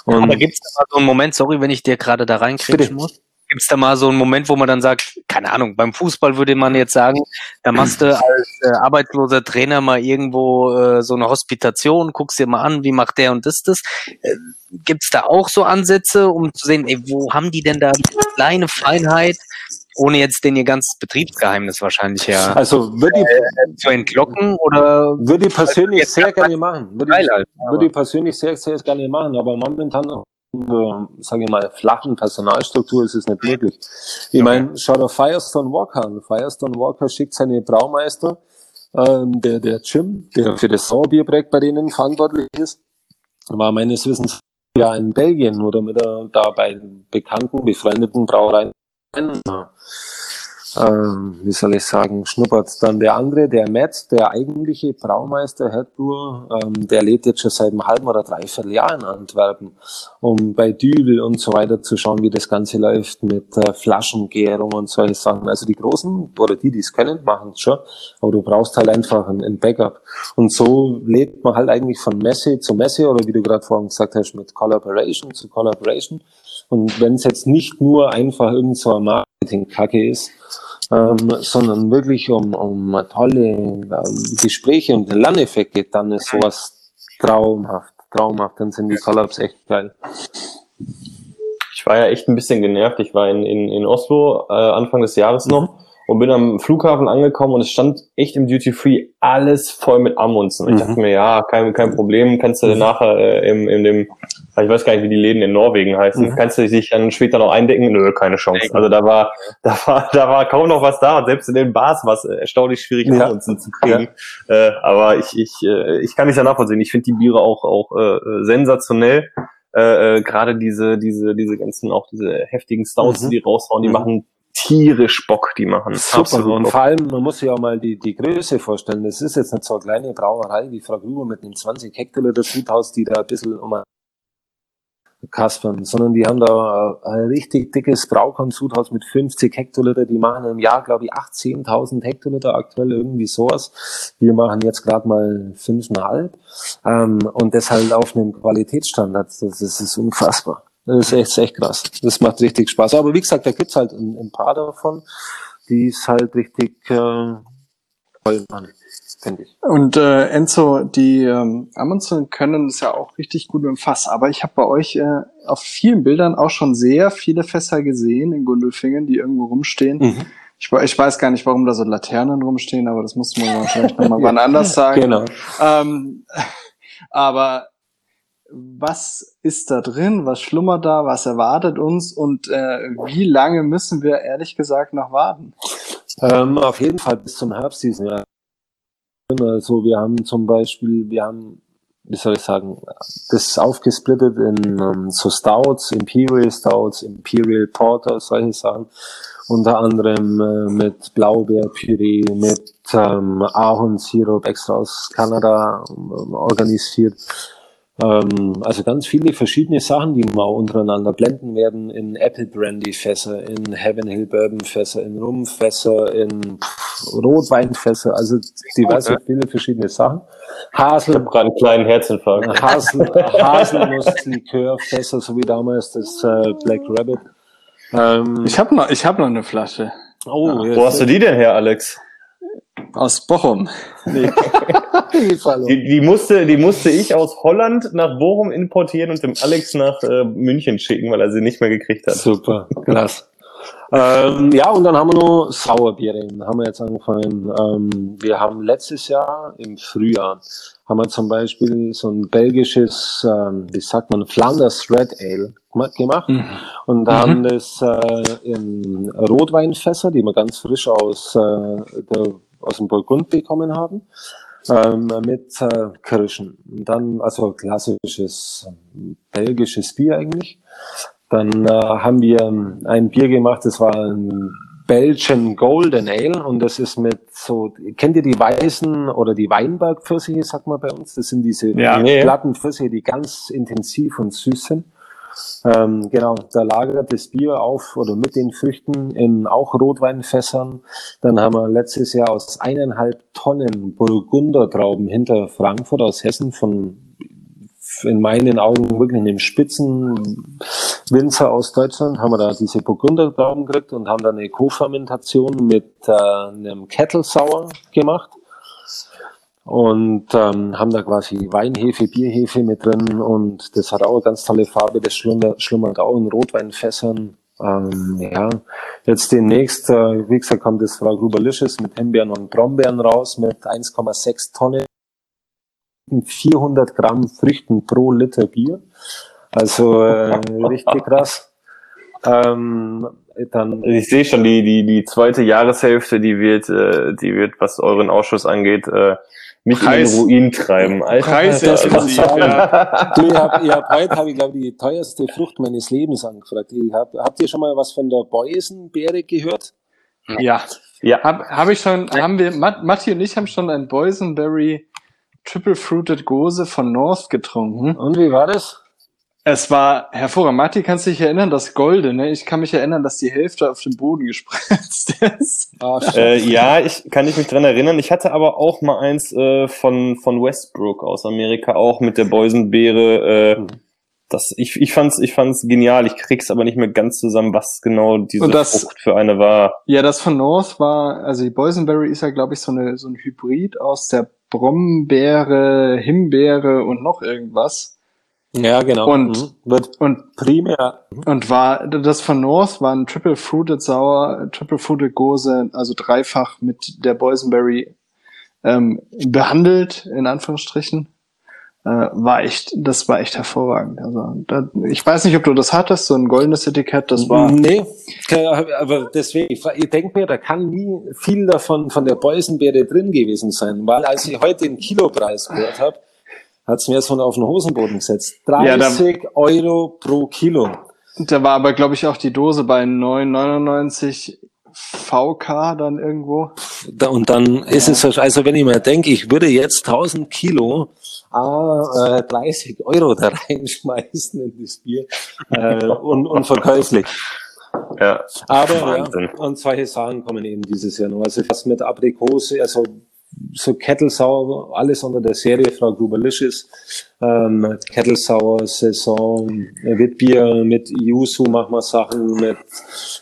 Und Aber gibt es da mal so einen Moment, sorry, wenn ich dir gerade da reinkriegen muss? Gibt es da mal so einen Moment, wo man dann sagt, keine Ahnung, beim Fußball würde man jetzt sagen, da machst du als äh, arbeitsloser Trainer mal irgendwo äh, so eine Hospitation, guckst dir mal an, wie macht der und das das. Äh, Gibt es da auch so Ansätze, um zu sehen, ey, wo haben die denn da die kleine Feinheit, ohne jetzt den ihr ganzes Betriebsgeheimnis wahrscheinlich ja also würde ich, zu entlocken oder würde ich persönlich sehr gerne machen. Würde ich, würde ich persönlich sehr, sehr gerne machen, aber momentan äh, sage ich mal, flachen Personalstruktur ist es nicht möglich. Ich meine, schau dir Firestone Walker an. Firestone Walker schickt seine Braumeister, ähm, der, der Jim, der für das Sauerbierprojekt bei denen verantwortlich ist, war meines Wissens ja in Belgien oder mit der, da bei bekannten, befreundeten Brauereien. Ähm, wie soll ich sagen, schnuppert. Dann der andere, der Matt, der eigentliche Braumeister, Headbrewer, ähm, der lebt jetzt schon seit einem halben oder dreiviertel Jahr in Antwerpen, um bei Dübel und so weiter zu schauen, wie das Ganze läuft mit äh, Flaschengärung und solche Sachen. Also die Großen, oder die, die es können, machen es schon, aber du brauchst halt einfach ein, ein Backup. Und so lebt man halt eigentlich von Messe zu Messe oder wie du gerade vorhin gesagt hast, mit Collaboration zu Collaboration. Und wenn es jetzt nicht nur einfach irgend so Marketing-Kacke ist, ähm, sondern wirklich um, um tolle ähm, Gespräche und Lerneffekt geht, dann ist sowas traumhaft, traumhaft. Dann sind die Collabs echt geil. Ich war ja echt ein bisschen genervt. Ich war in, in, in Oslo äh, Anfang des Jahres noch und bin am Flughafen angekommen und es stand echt im Duty Free alles voll mit Amundsen. Und Ich Mhm. dachte mir, ja, kein, kein Problem, kannst du Mhm. nachher äh, im, in dem, ich weiß gar nicht, wie die Läden in Norwegen heißen, Mhm. kannst du dich dann später noch eindecken? Nö, keine Chance. Also da war, da war, da war kaum noch was da und selbst in den Bars war es erstaunlich schwierig, Ja. Amundsen zu kriegen. Äh, aber ich, ich, äh, ich kann nicht ja nachvollziehen. Ich finde die Biere auch, auch äh, sensationell äh, äh, gerade diese, diese, diese ganzen, auch diese heftigen Stouts, Mhm. die raushauen, die Mhm. machen tierisch Bock, die machen. Super. Und vor allem, man muss sich auch mal die, die Größe vorstellen. Das ist jetzt nicht so eine kleine Brauerei wie Frau Gruber mit einem 20 Hektoliter Sudhaus, die da ein bisschen um kaspern, sondern die haben da ein richtig dickes Braukorn-Sudhaus mit 50 Hektoliter. Die machen im Jahr, glaube ich, 8, 10.000 Hektoliter aktuell irgendwie sowas. Wir machen jetzt gerade mal 5,5 ähm, und das halt auf einem Qualitätsstandard. Das, das ist unfassbar. Das ist echt, echt krass. Das macht richtig Spaß. Aber wie gesagt, da gibt's halt ein, ein paar davon, die ist halt richtig äh, toll machen finde ich. Und äh, Enzo, die ähm, Amundsen können es ja auch richtig gut dem Fass, aber ich habe bei euch äh, auf vielen Bildern auch schon sehr viele Fässer gesehen in Gundelfingen, die irgendwo rumstehen. Mhm. Ich, ich weiß gar nicht, warum da so Laternen rumstehen, aber das musste man wahrscheinlich nochmal wann anders sagen. Genau. Ähm, aber was ist da drin? Was schlummert da? Was erwartet uns? Und äh, wie lange müssen wir ehrlich gesagt noch warten? Ähm, auf jeden Fall bis zum Herbst diesen Jahr. Also wir haben zum Beispiel, wir haben, wie soll ich sagen, das aufgesplittet in um, ähm, so Stouts, Imperial Stouts, Imperial Porter, solche Sachen. Unter anderem äh, mit Blaubeerpüree, mit ähm, Ahornsirup extra aus Kanada ähm, organisiert. Ähm, also ganz viele verschiedene Sachen, die wir untereinander blenden werden in Apple Brandy Fässer, in Heaven Hill Bourbon Fässer, in Rum Fässer, in Rotweinfässer, also diverse okay. viele verschiedene Sachen. Hasel, ich habe gerade einen kleinen Herzinfarkt. Hasel, Haselnusslikör Fässer, so wie damals das äh, Black Rabbit. Ähm, ich habe noch, ich habe noch eine Flasche. Oh, ja. Wo hast du die denn her, Alex? Aus Bochum. Nee. die, die, musste, die musste ich aus Holland nach Bochum importieren und dem Alex nach äh, München schicken, weil er sie nicht mehr gekriegt hat. Super, krass. ähm, ja, und dann haben wir noch Sauerbiere. Da haben wir jetzt angefangen. Ähm, wir haben letztes Jahr im Frühjahr haben wir zum Beispiel so ein belgisches, ähm, wie sagt man, Flanders Red Ale gemacht mhm. und da mhm. haben das äh, in Rotweinfässer, die wir ganz frisch aus, äh, der, aus dem Burgund bekommen haben, ähm, mit äh, Kirschen. Dann, also klassisches äh, belgisches Bier eigentlich. Dann äh, haben wir ein Bier gemacht, das war ein Belgian Golden Ale und das ist mit so, kennt ihr die weißen oder die Weinberg-Pfirsiche, sagt man bei uns? Das sind diese ja, nee. glatten Pfirsiche, die ganz intensiv und süß sind. Ähm, genau, da lagert das Bier auf oder mit den Früchten in auch Rotweinfässern. Dann haben wir letztes Jahr aus eineinhalb Tonnen Burgundertrauben hinter Frankfurt aus Hessen von in meinen Augen wirklich einem Spitzenwinzer aus Deutschland haben wir da diese Burgundertrauben gekriegt und haben da eine Co-Fermentation mit äh, einem Kettle Sour gemacht und ähm, haben da quasi Weinhefe, Bierhefe mit drin und das hat auch eine ganz tolle Farbe, das schlummert, auch in Rotweinfässern. Ähm, ja, jetzt demnächst, äh, wie gesagt, kommt das Frau Gruberlisches mit Himbeeren und Brombeeren raus mit 1,6 Tonnen, 400 Gramm Früchten pro Liter Bier. Also äh, richtig krass. Ähm, dann ich sehe schon die die die zweite Jahreshälfte, die wird äh, die wird was euren Ausschuss angeht äh, mich Preis, in den Ruin treiben. Alter, Preis das sagen. Ja. Du, ihr habt, ihr habt heute, habe ich glaube die teuerste Frucht meines Lebens angefragt. Ich hab, habt ihr schon mal was von der Boysenbeere gehört? Ja. Ja. Hab, hab ich schon, haben wir, Matti und ich haben schon ein Boysenberry Triple Fruited Gose von North getrunken. Und wie war das? Es war hervorragend. Matti, kannst du dich erinnern, das Goldene? Ich kann mich erinnern, dass die Hälfte auf den Boden gespritzt ist. Oh, äh, ja, ich kann ich mich dran erinnern. Ich hatte aber auch mal eins äh, von von Westbrook aus Amerika, auch mit der Boysenbeere. Äh, mhm. das, ich, ich fand's, ich fand's genial. Ich krieg's aber nicht mehr ganz zusammen, was genau diese das, Frucht für eine war. Ja, das von North war, also die Boysenberry ist ja, glaube ich, so eine so ein Hybrid aus der Brombeere, Himbeere und noch irgendwas. Ja, genau. Und, mhm. Und primär. Und war, das von North war ein Triple Fruited Sauer, Triple Fruited Gose, also dreifach mit der Boysenberry ähm, behandelt, in Anführungsstrichen. Äh, war echt, das war echt hervorragend. Also, da, ich weiß nicht, ob du das hattest, so ein goldenes Etikett, das war. Nee, aber deswegen, ich denke mir, da kann nie viel davon von der Boysenbeere drin gewesen sein, weil als ich heute den Kilopreis gehört habe, hat es mir jetzt von auf den Hosenboden gesetzt. 30 ja, Euro pro Kilo. Da war aber, glaube ich, auch die Dose bei 9,99 VK dann irgendwo. Da, und dann ist es, so- also wenn ich mir denke, ich würde jetzt 1000 Kilo ah, äh, 30 Euro da reinschmeißen in das Bier, äh, un, unverkäuflich. Ja. Aber ja, und solche Sachen kommen eben dieses Jahr noch. Also was mit Aprikose, also so Kettle Sour, alles unter der Serie Frau Gruberlicious, ähm, Kettle Sour, Saison, Witbier, mit Yuzu machen wir Sachen, mit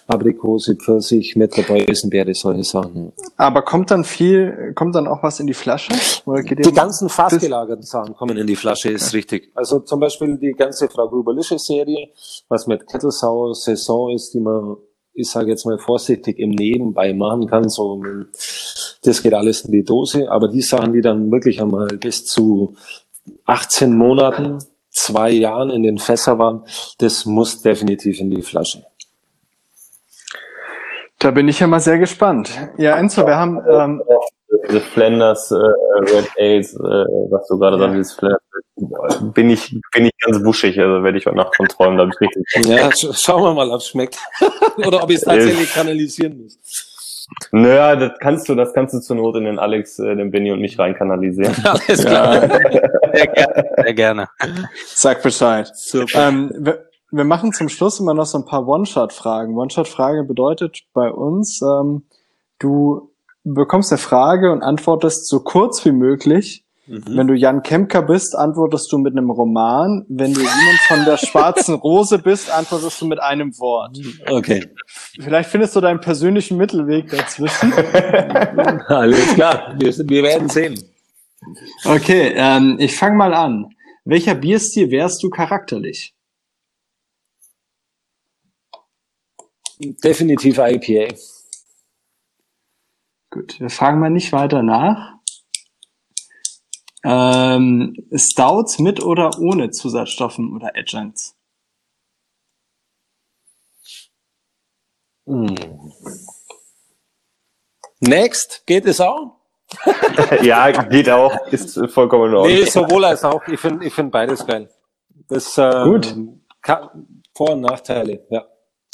Aprikose, Pfirsich, mit der Beusenbeere, solche Sachen. Aber kommt dann viel, kommt dann auch was in die Flasche? Die ganzen fassgelagerten Sachen kommen in die Flasche, ist richtig. Also zum Beispiel die ganze Frau Gruberlicious Serie, was mit Kettle Sour Saison ist, die man, ich sage jetzt mal vorsichtig, im Nebenbei machen kann. So, das geht alles in die Dose. Aber die Sachen, die dann wirklich einmal bis zu 18 Monaten, zwei Jahren in den Fässer waren, das muss definitiv in die Flasche. Da bin ich ja mal sehr gespannt. Ja, Enzo, wir haben, ähm, Diese Flanders äh, Red Ales, äh, was du gerade Ja. sagst, dieses Flanders, bin ich, bin ich ganz wuschig, also werde ich heute Nacht von träumen, da habe ich richtig. Ja, sch schauen wir mal, ob es schmeckt. Oder ob ich es tatsächlich kanalisieren muss. Naja, das kannst du, das kannst du zur Not in den Alex, äh, den Benny und mich reinkanalisieren. Alles klar. Sehr gerne. Sehr gerne. sag Bescheid. Super. Ähm, wir, wir machen zum Schluss immer noch so ein paar One-Shot-Fragen. One-Shot-Frage bedeutet bei uns, ähm, du bekommst eine Frage und antwortest so kurz wie möglich. Mhm. Wenn du Jan Kemker bist, antwortest du mit einem Roman. Wenn du jemand von der schwarzen Rose bist, antwortest du mit einem Wort. Okay. Vielleicht findest du deinen persönlichen Mittelweg dazwischen. Alles klar. Wir, wir werden sehen. Okay, ähm, ich fange mal an. Welcher Bierstil wärst du charakterlich? Definitiv IPA. Gut, wir fragen mal nicht weiter nach. Ähm, Stouts mit oder ohne Zusatzstoffen oder Adjuncts? Hm. Next, geht es auch? ja, geht auch, ist vollkommen in Ordnung. Nee, sowohl als auch. Ich finde ich find beides geil. Das, äh, Gut. Vor- und Nachteile, ja.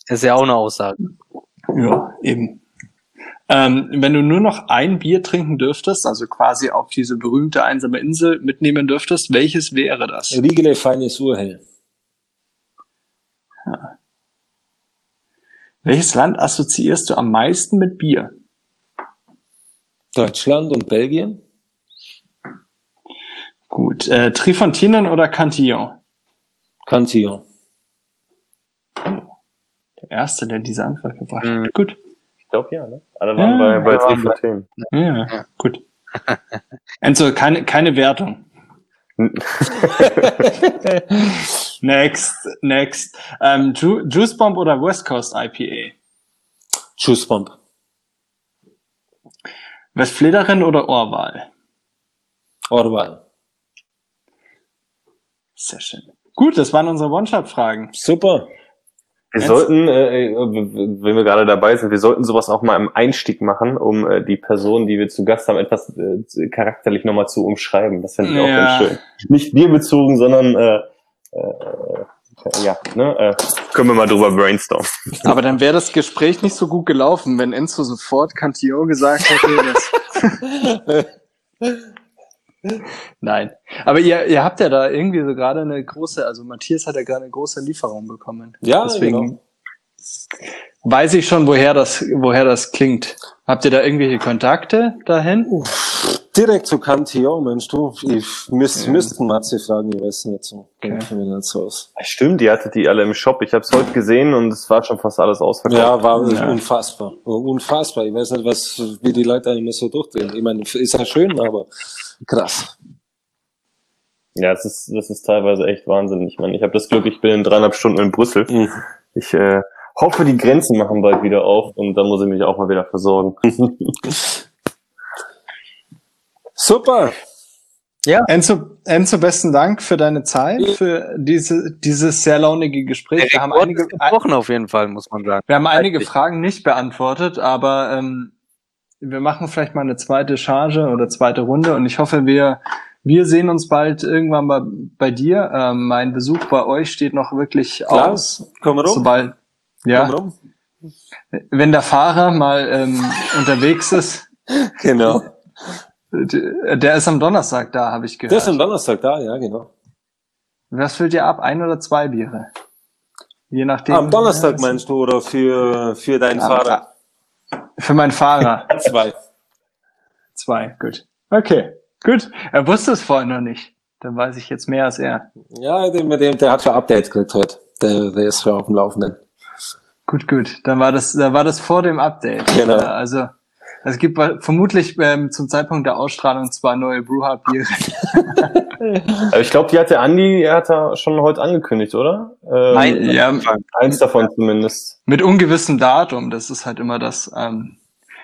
Ist ja auch eine Aussage. Ja, eben. Ähm, wenn du nur noch ein Bier trinken dürftest, also quasi auf diese berühmte einsame Insel mitnehmen dürftest, welches wäre das? Riegele feines Urhell. Welches Land assoziierst du am meisten mit Bier? Deutschland und Belgien. Gut, äh, Trifontinen oder Cantillon? Cantillon. Der Erste, der diese Antwort gebracht hat. Mhm. Gut. Ich glaube ja, ne? Alle waren Ja, bei, bei alle waren Trifontaine. Ja, gut. Enzo, keine, keine Wertung. next, next. Ähm, Ju Juice Bomb oder West Coast IPA? Juice Bomb. Westflederin oder Orval? Orwell. Sehr schön. Gut, das waren unsere One-Shot-Fragen. Super. Wir Jetzt- sollten, äh, wenn wir gerade dabei sind, wir sollten sowas auch mal im Einstieg machen, um äh, die Person, die wir zu Gast haben, etwas äh, charakterlich nochmal zu umschreiben. Das fände ich auch Ja. ganz schön. Nicht bierbezogen, sondern äh, äh, ja, ne? Äh, können wir mal drüber brainstormen. Aber dann wäre das Gespräch nicht so gut gelaufen, wenn Enzo sofort Cantillon gesagt hätte. Nein. Aber ihr, ihr habt ja da irgendwie so gerade eine große, also Matthias hat ja gerade eine große Lieferung bekommen. Ja, Deswegen genau. weiß ich schon, woher das, woher das klingt. Habt ihr da irgendwelche Kontakte dahin? Direkt zu Cantillon, Mensch, du. Ich müsst, Ja. müssten Matze fragen, ich weiß nicht so. Okay. Aus. Stimmt, die hattet die alle im Shop. Ich habe es heute gesehen und es war schon fast alles ausverkauft. Ja, war Ja. unfassbar. Unfassbar. Ich weiß nicht, was, wie die Leute immer so durchdrehen. Ich meine, ist ja schön, aber krass. Ja, das ist, das ist teilweise echt Wahnsinn. Ich meine, ich habe das Glück, ich bin in dreieinhalb Stunden in Brüssel. Mhm. Ich äh, hoffe, die Grenzen machen bald wieder auf und dann muss ich mich auch mal wieder versorgen. Super. Enzo, Enzo, besten Dank für deine Zeit, für diese, dieses sehr launige Gespräch. Wir haben einige, gebrochen auf jeden Fall, muss man sagen. Wir haben einige. Fragen nicht beantwortet, aber ähm, wir machen vielleicht mal eine zweite Charge oder zweite Runde und ich hoffe, wir, wir sehen uns bald irgendwann mal bei dir. Ähm, mein Besuch bei euch steht noch wirklich Klar, aus. komm rum. Sobald, ja, Komm rum. wenn der Fahrer mal ähm, unterwegs ist, Genau. Der ist am Donnerstag da, habe ich gehört. Das ist am Donnerstag da, ja, genau. Was füllt ihr ab? Ein oder zwei Biere? Je nachdem. Am Donnerstag Ja, meinst du oder für, für deinen Am- Fahrer? Für meinen Fahrer. Zwei. Zwei, gut. Okay, gut. Er wusste es vorhin noch nicht. Dann weiß ich jetzt mehr als er. Ja, der, mit dem, der hat schon Updates gekriegt heute. Der, der ist schon auf dem Laufenden. Gut, gut. Dann war das, da war das vor dem Update. Genau. Also es gibt vermutlich ähm, zum Zeitpunkt der Ausstrahlung zwei neue Brewhard Biere. Aber ich glaube, die hat der Andi, er hat da schon heute angekündigt, oder? Ähm, Nein, ja, Eins davon zumindest. mit ungewissem Datum. Das ist halt immer das. Ähm,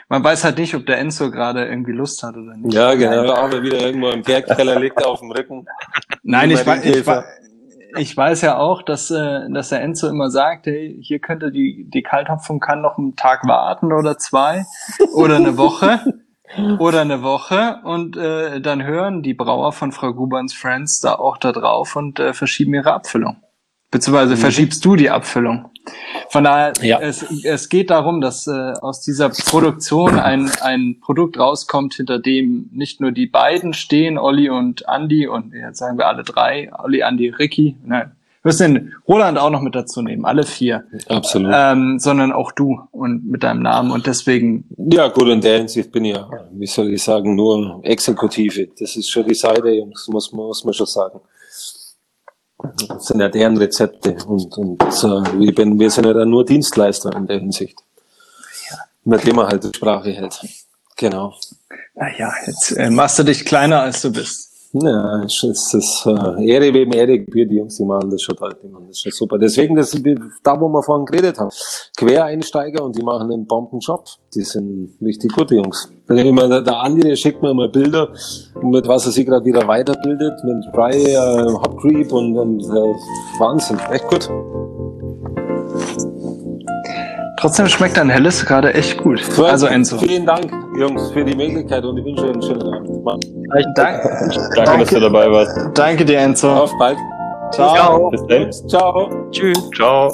man weiß halt nicht, ob der Enzo gerade irgendwie Lust hat oder nicht. Ja, genau. Wir wieder irgendwo im Bergkeller liegt er auf dem Rücken. Nein, ich, ich, ich weiß ja auch, dass, äh, dass der Enzo immer sagt, hey, hier könnte die, die Kalthopfung kann noch einen Tag warten oder zwei oder eine Woche oder eine Woche und äh, dann hören die Brauer von Frau Gubans Friends da auch da drauf und äh, verschieben ihre Abfüllung. Beziehungsweise verschiebst du die Abfüllung. Von daher, Ja. es, es geht darum, dass äh, aus dieser Produktion ein, ein Produkt rauskommt, hinter dem nicht nur die beiden stehen, Olli und Andy, und jetzt sagen wir alle drei, Olli, Andy, Ricky, nein, wir müssen den Roland auch noch mit dazu nehmen, alle vier, Absolut. ähm, sondern auch du und mit deinem Namen und deswegen, Ja, gut, in der Hinsicht bin ich ja, wie soll ich sagen, nur Exekutive. Das ist schon die Seite, Jungs, muss, muss man schon sagen. Das sind ja deren Rezepte und, und äh, wir, bin, wir sind ja dann nur Dienstleister in der Hinsicht. Mit dem man halt die Sprache hält. Genau. naja, jetzt äh, machst du dich kleiner, als du bist. Ja, es ist das äh, Ehre wem Ehre gebührt, die Jungs, die machen das schon toll, die machen das schon super. Deswegen, das, da wo wir vorhin geredet haben, Quereinsteiger und die machen einen Bombenjob. Die sind richtig gute Jungs. Ich immer, der, der Andi, der schickt mir immer Bilder, mit was er sich gerade wieder weiterbildet, mit Dry, äh, Hot Creep und, und äh, Wahnsinn, echt gut. Trotzdem schmeckt dein Helles gerade echt gut. Also Enzo. Vielen Dank, Jungs, für die Möglichkeit und ich wünsche euch einen schönen Abend. Macht's Dank, Danke, dass du dabei warst. danke dir, Enzo. Auf bald. Ciao. Bis dann. Ciao. Tschüss. Ciao.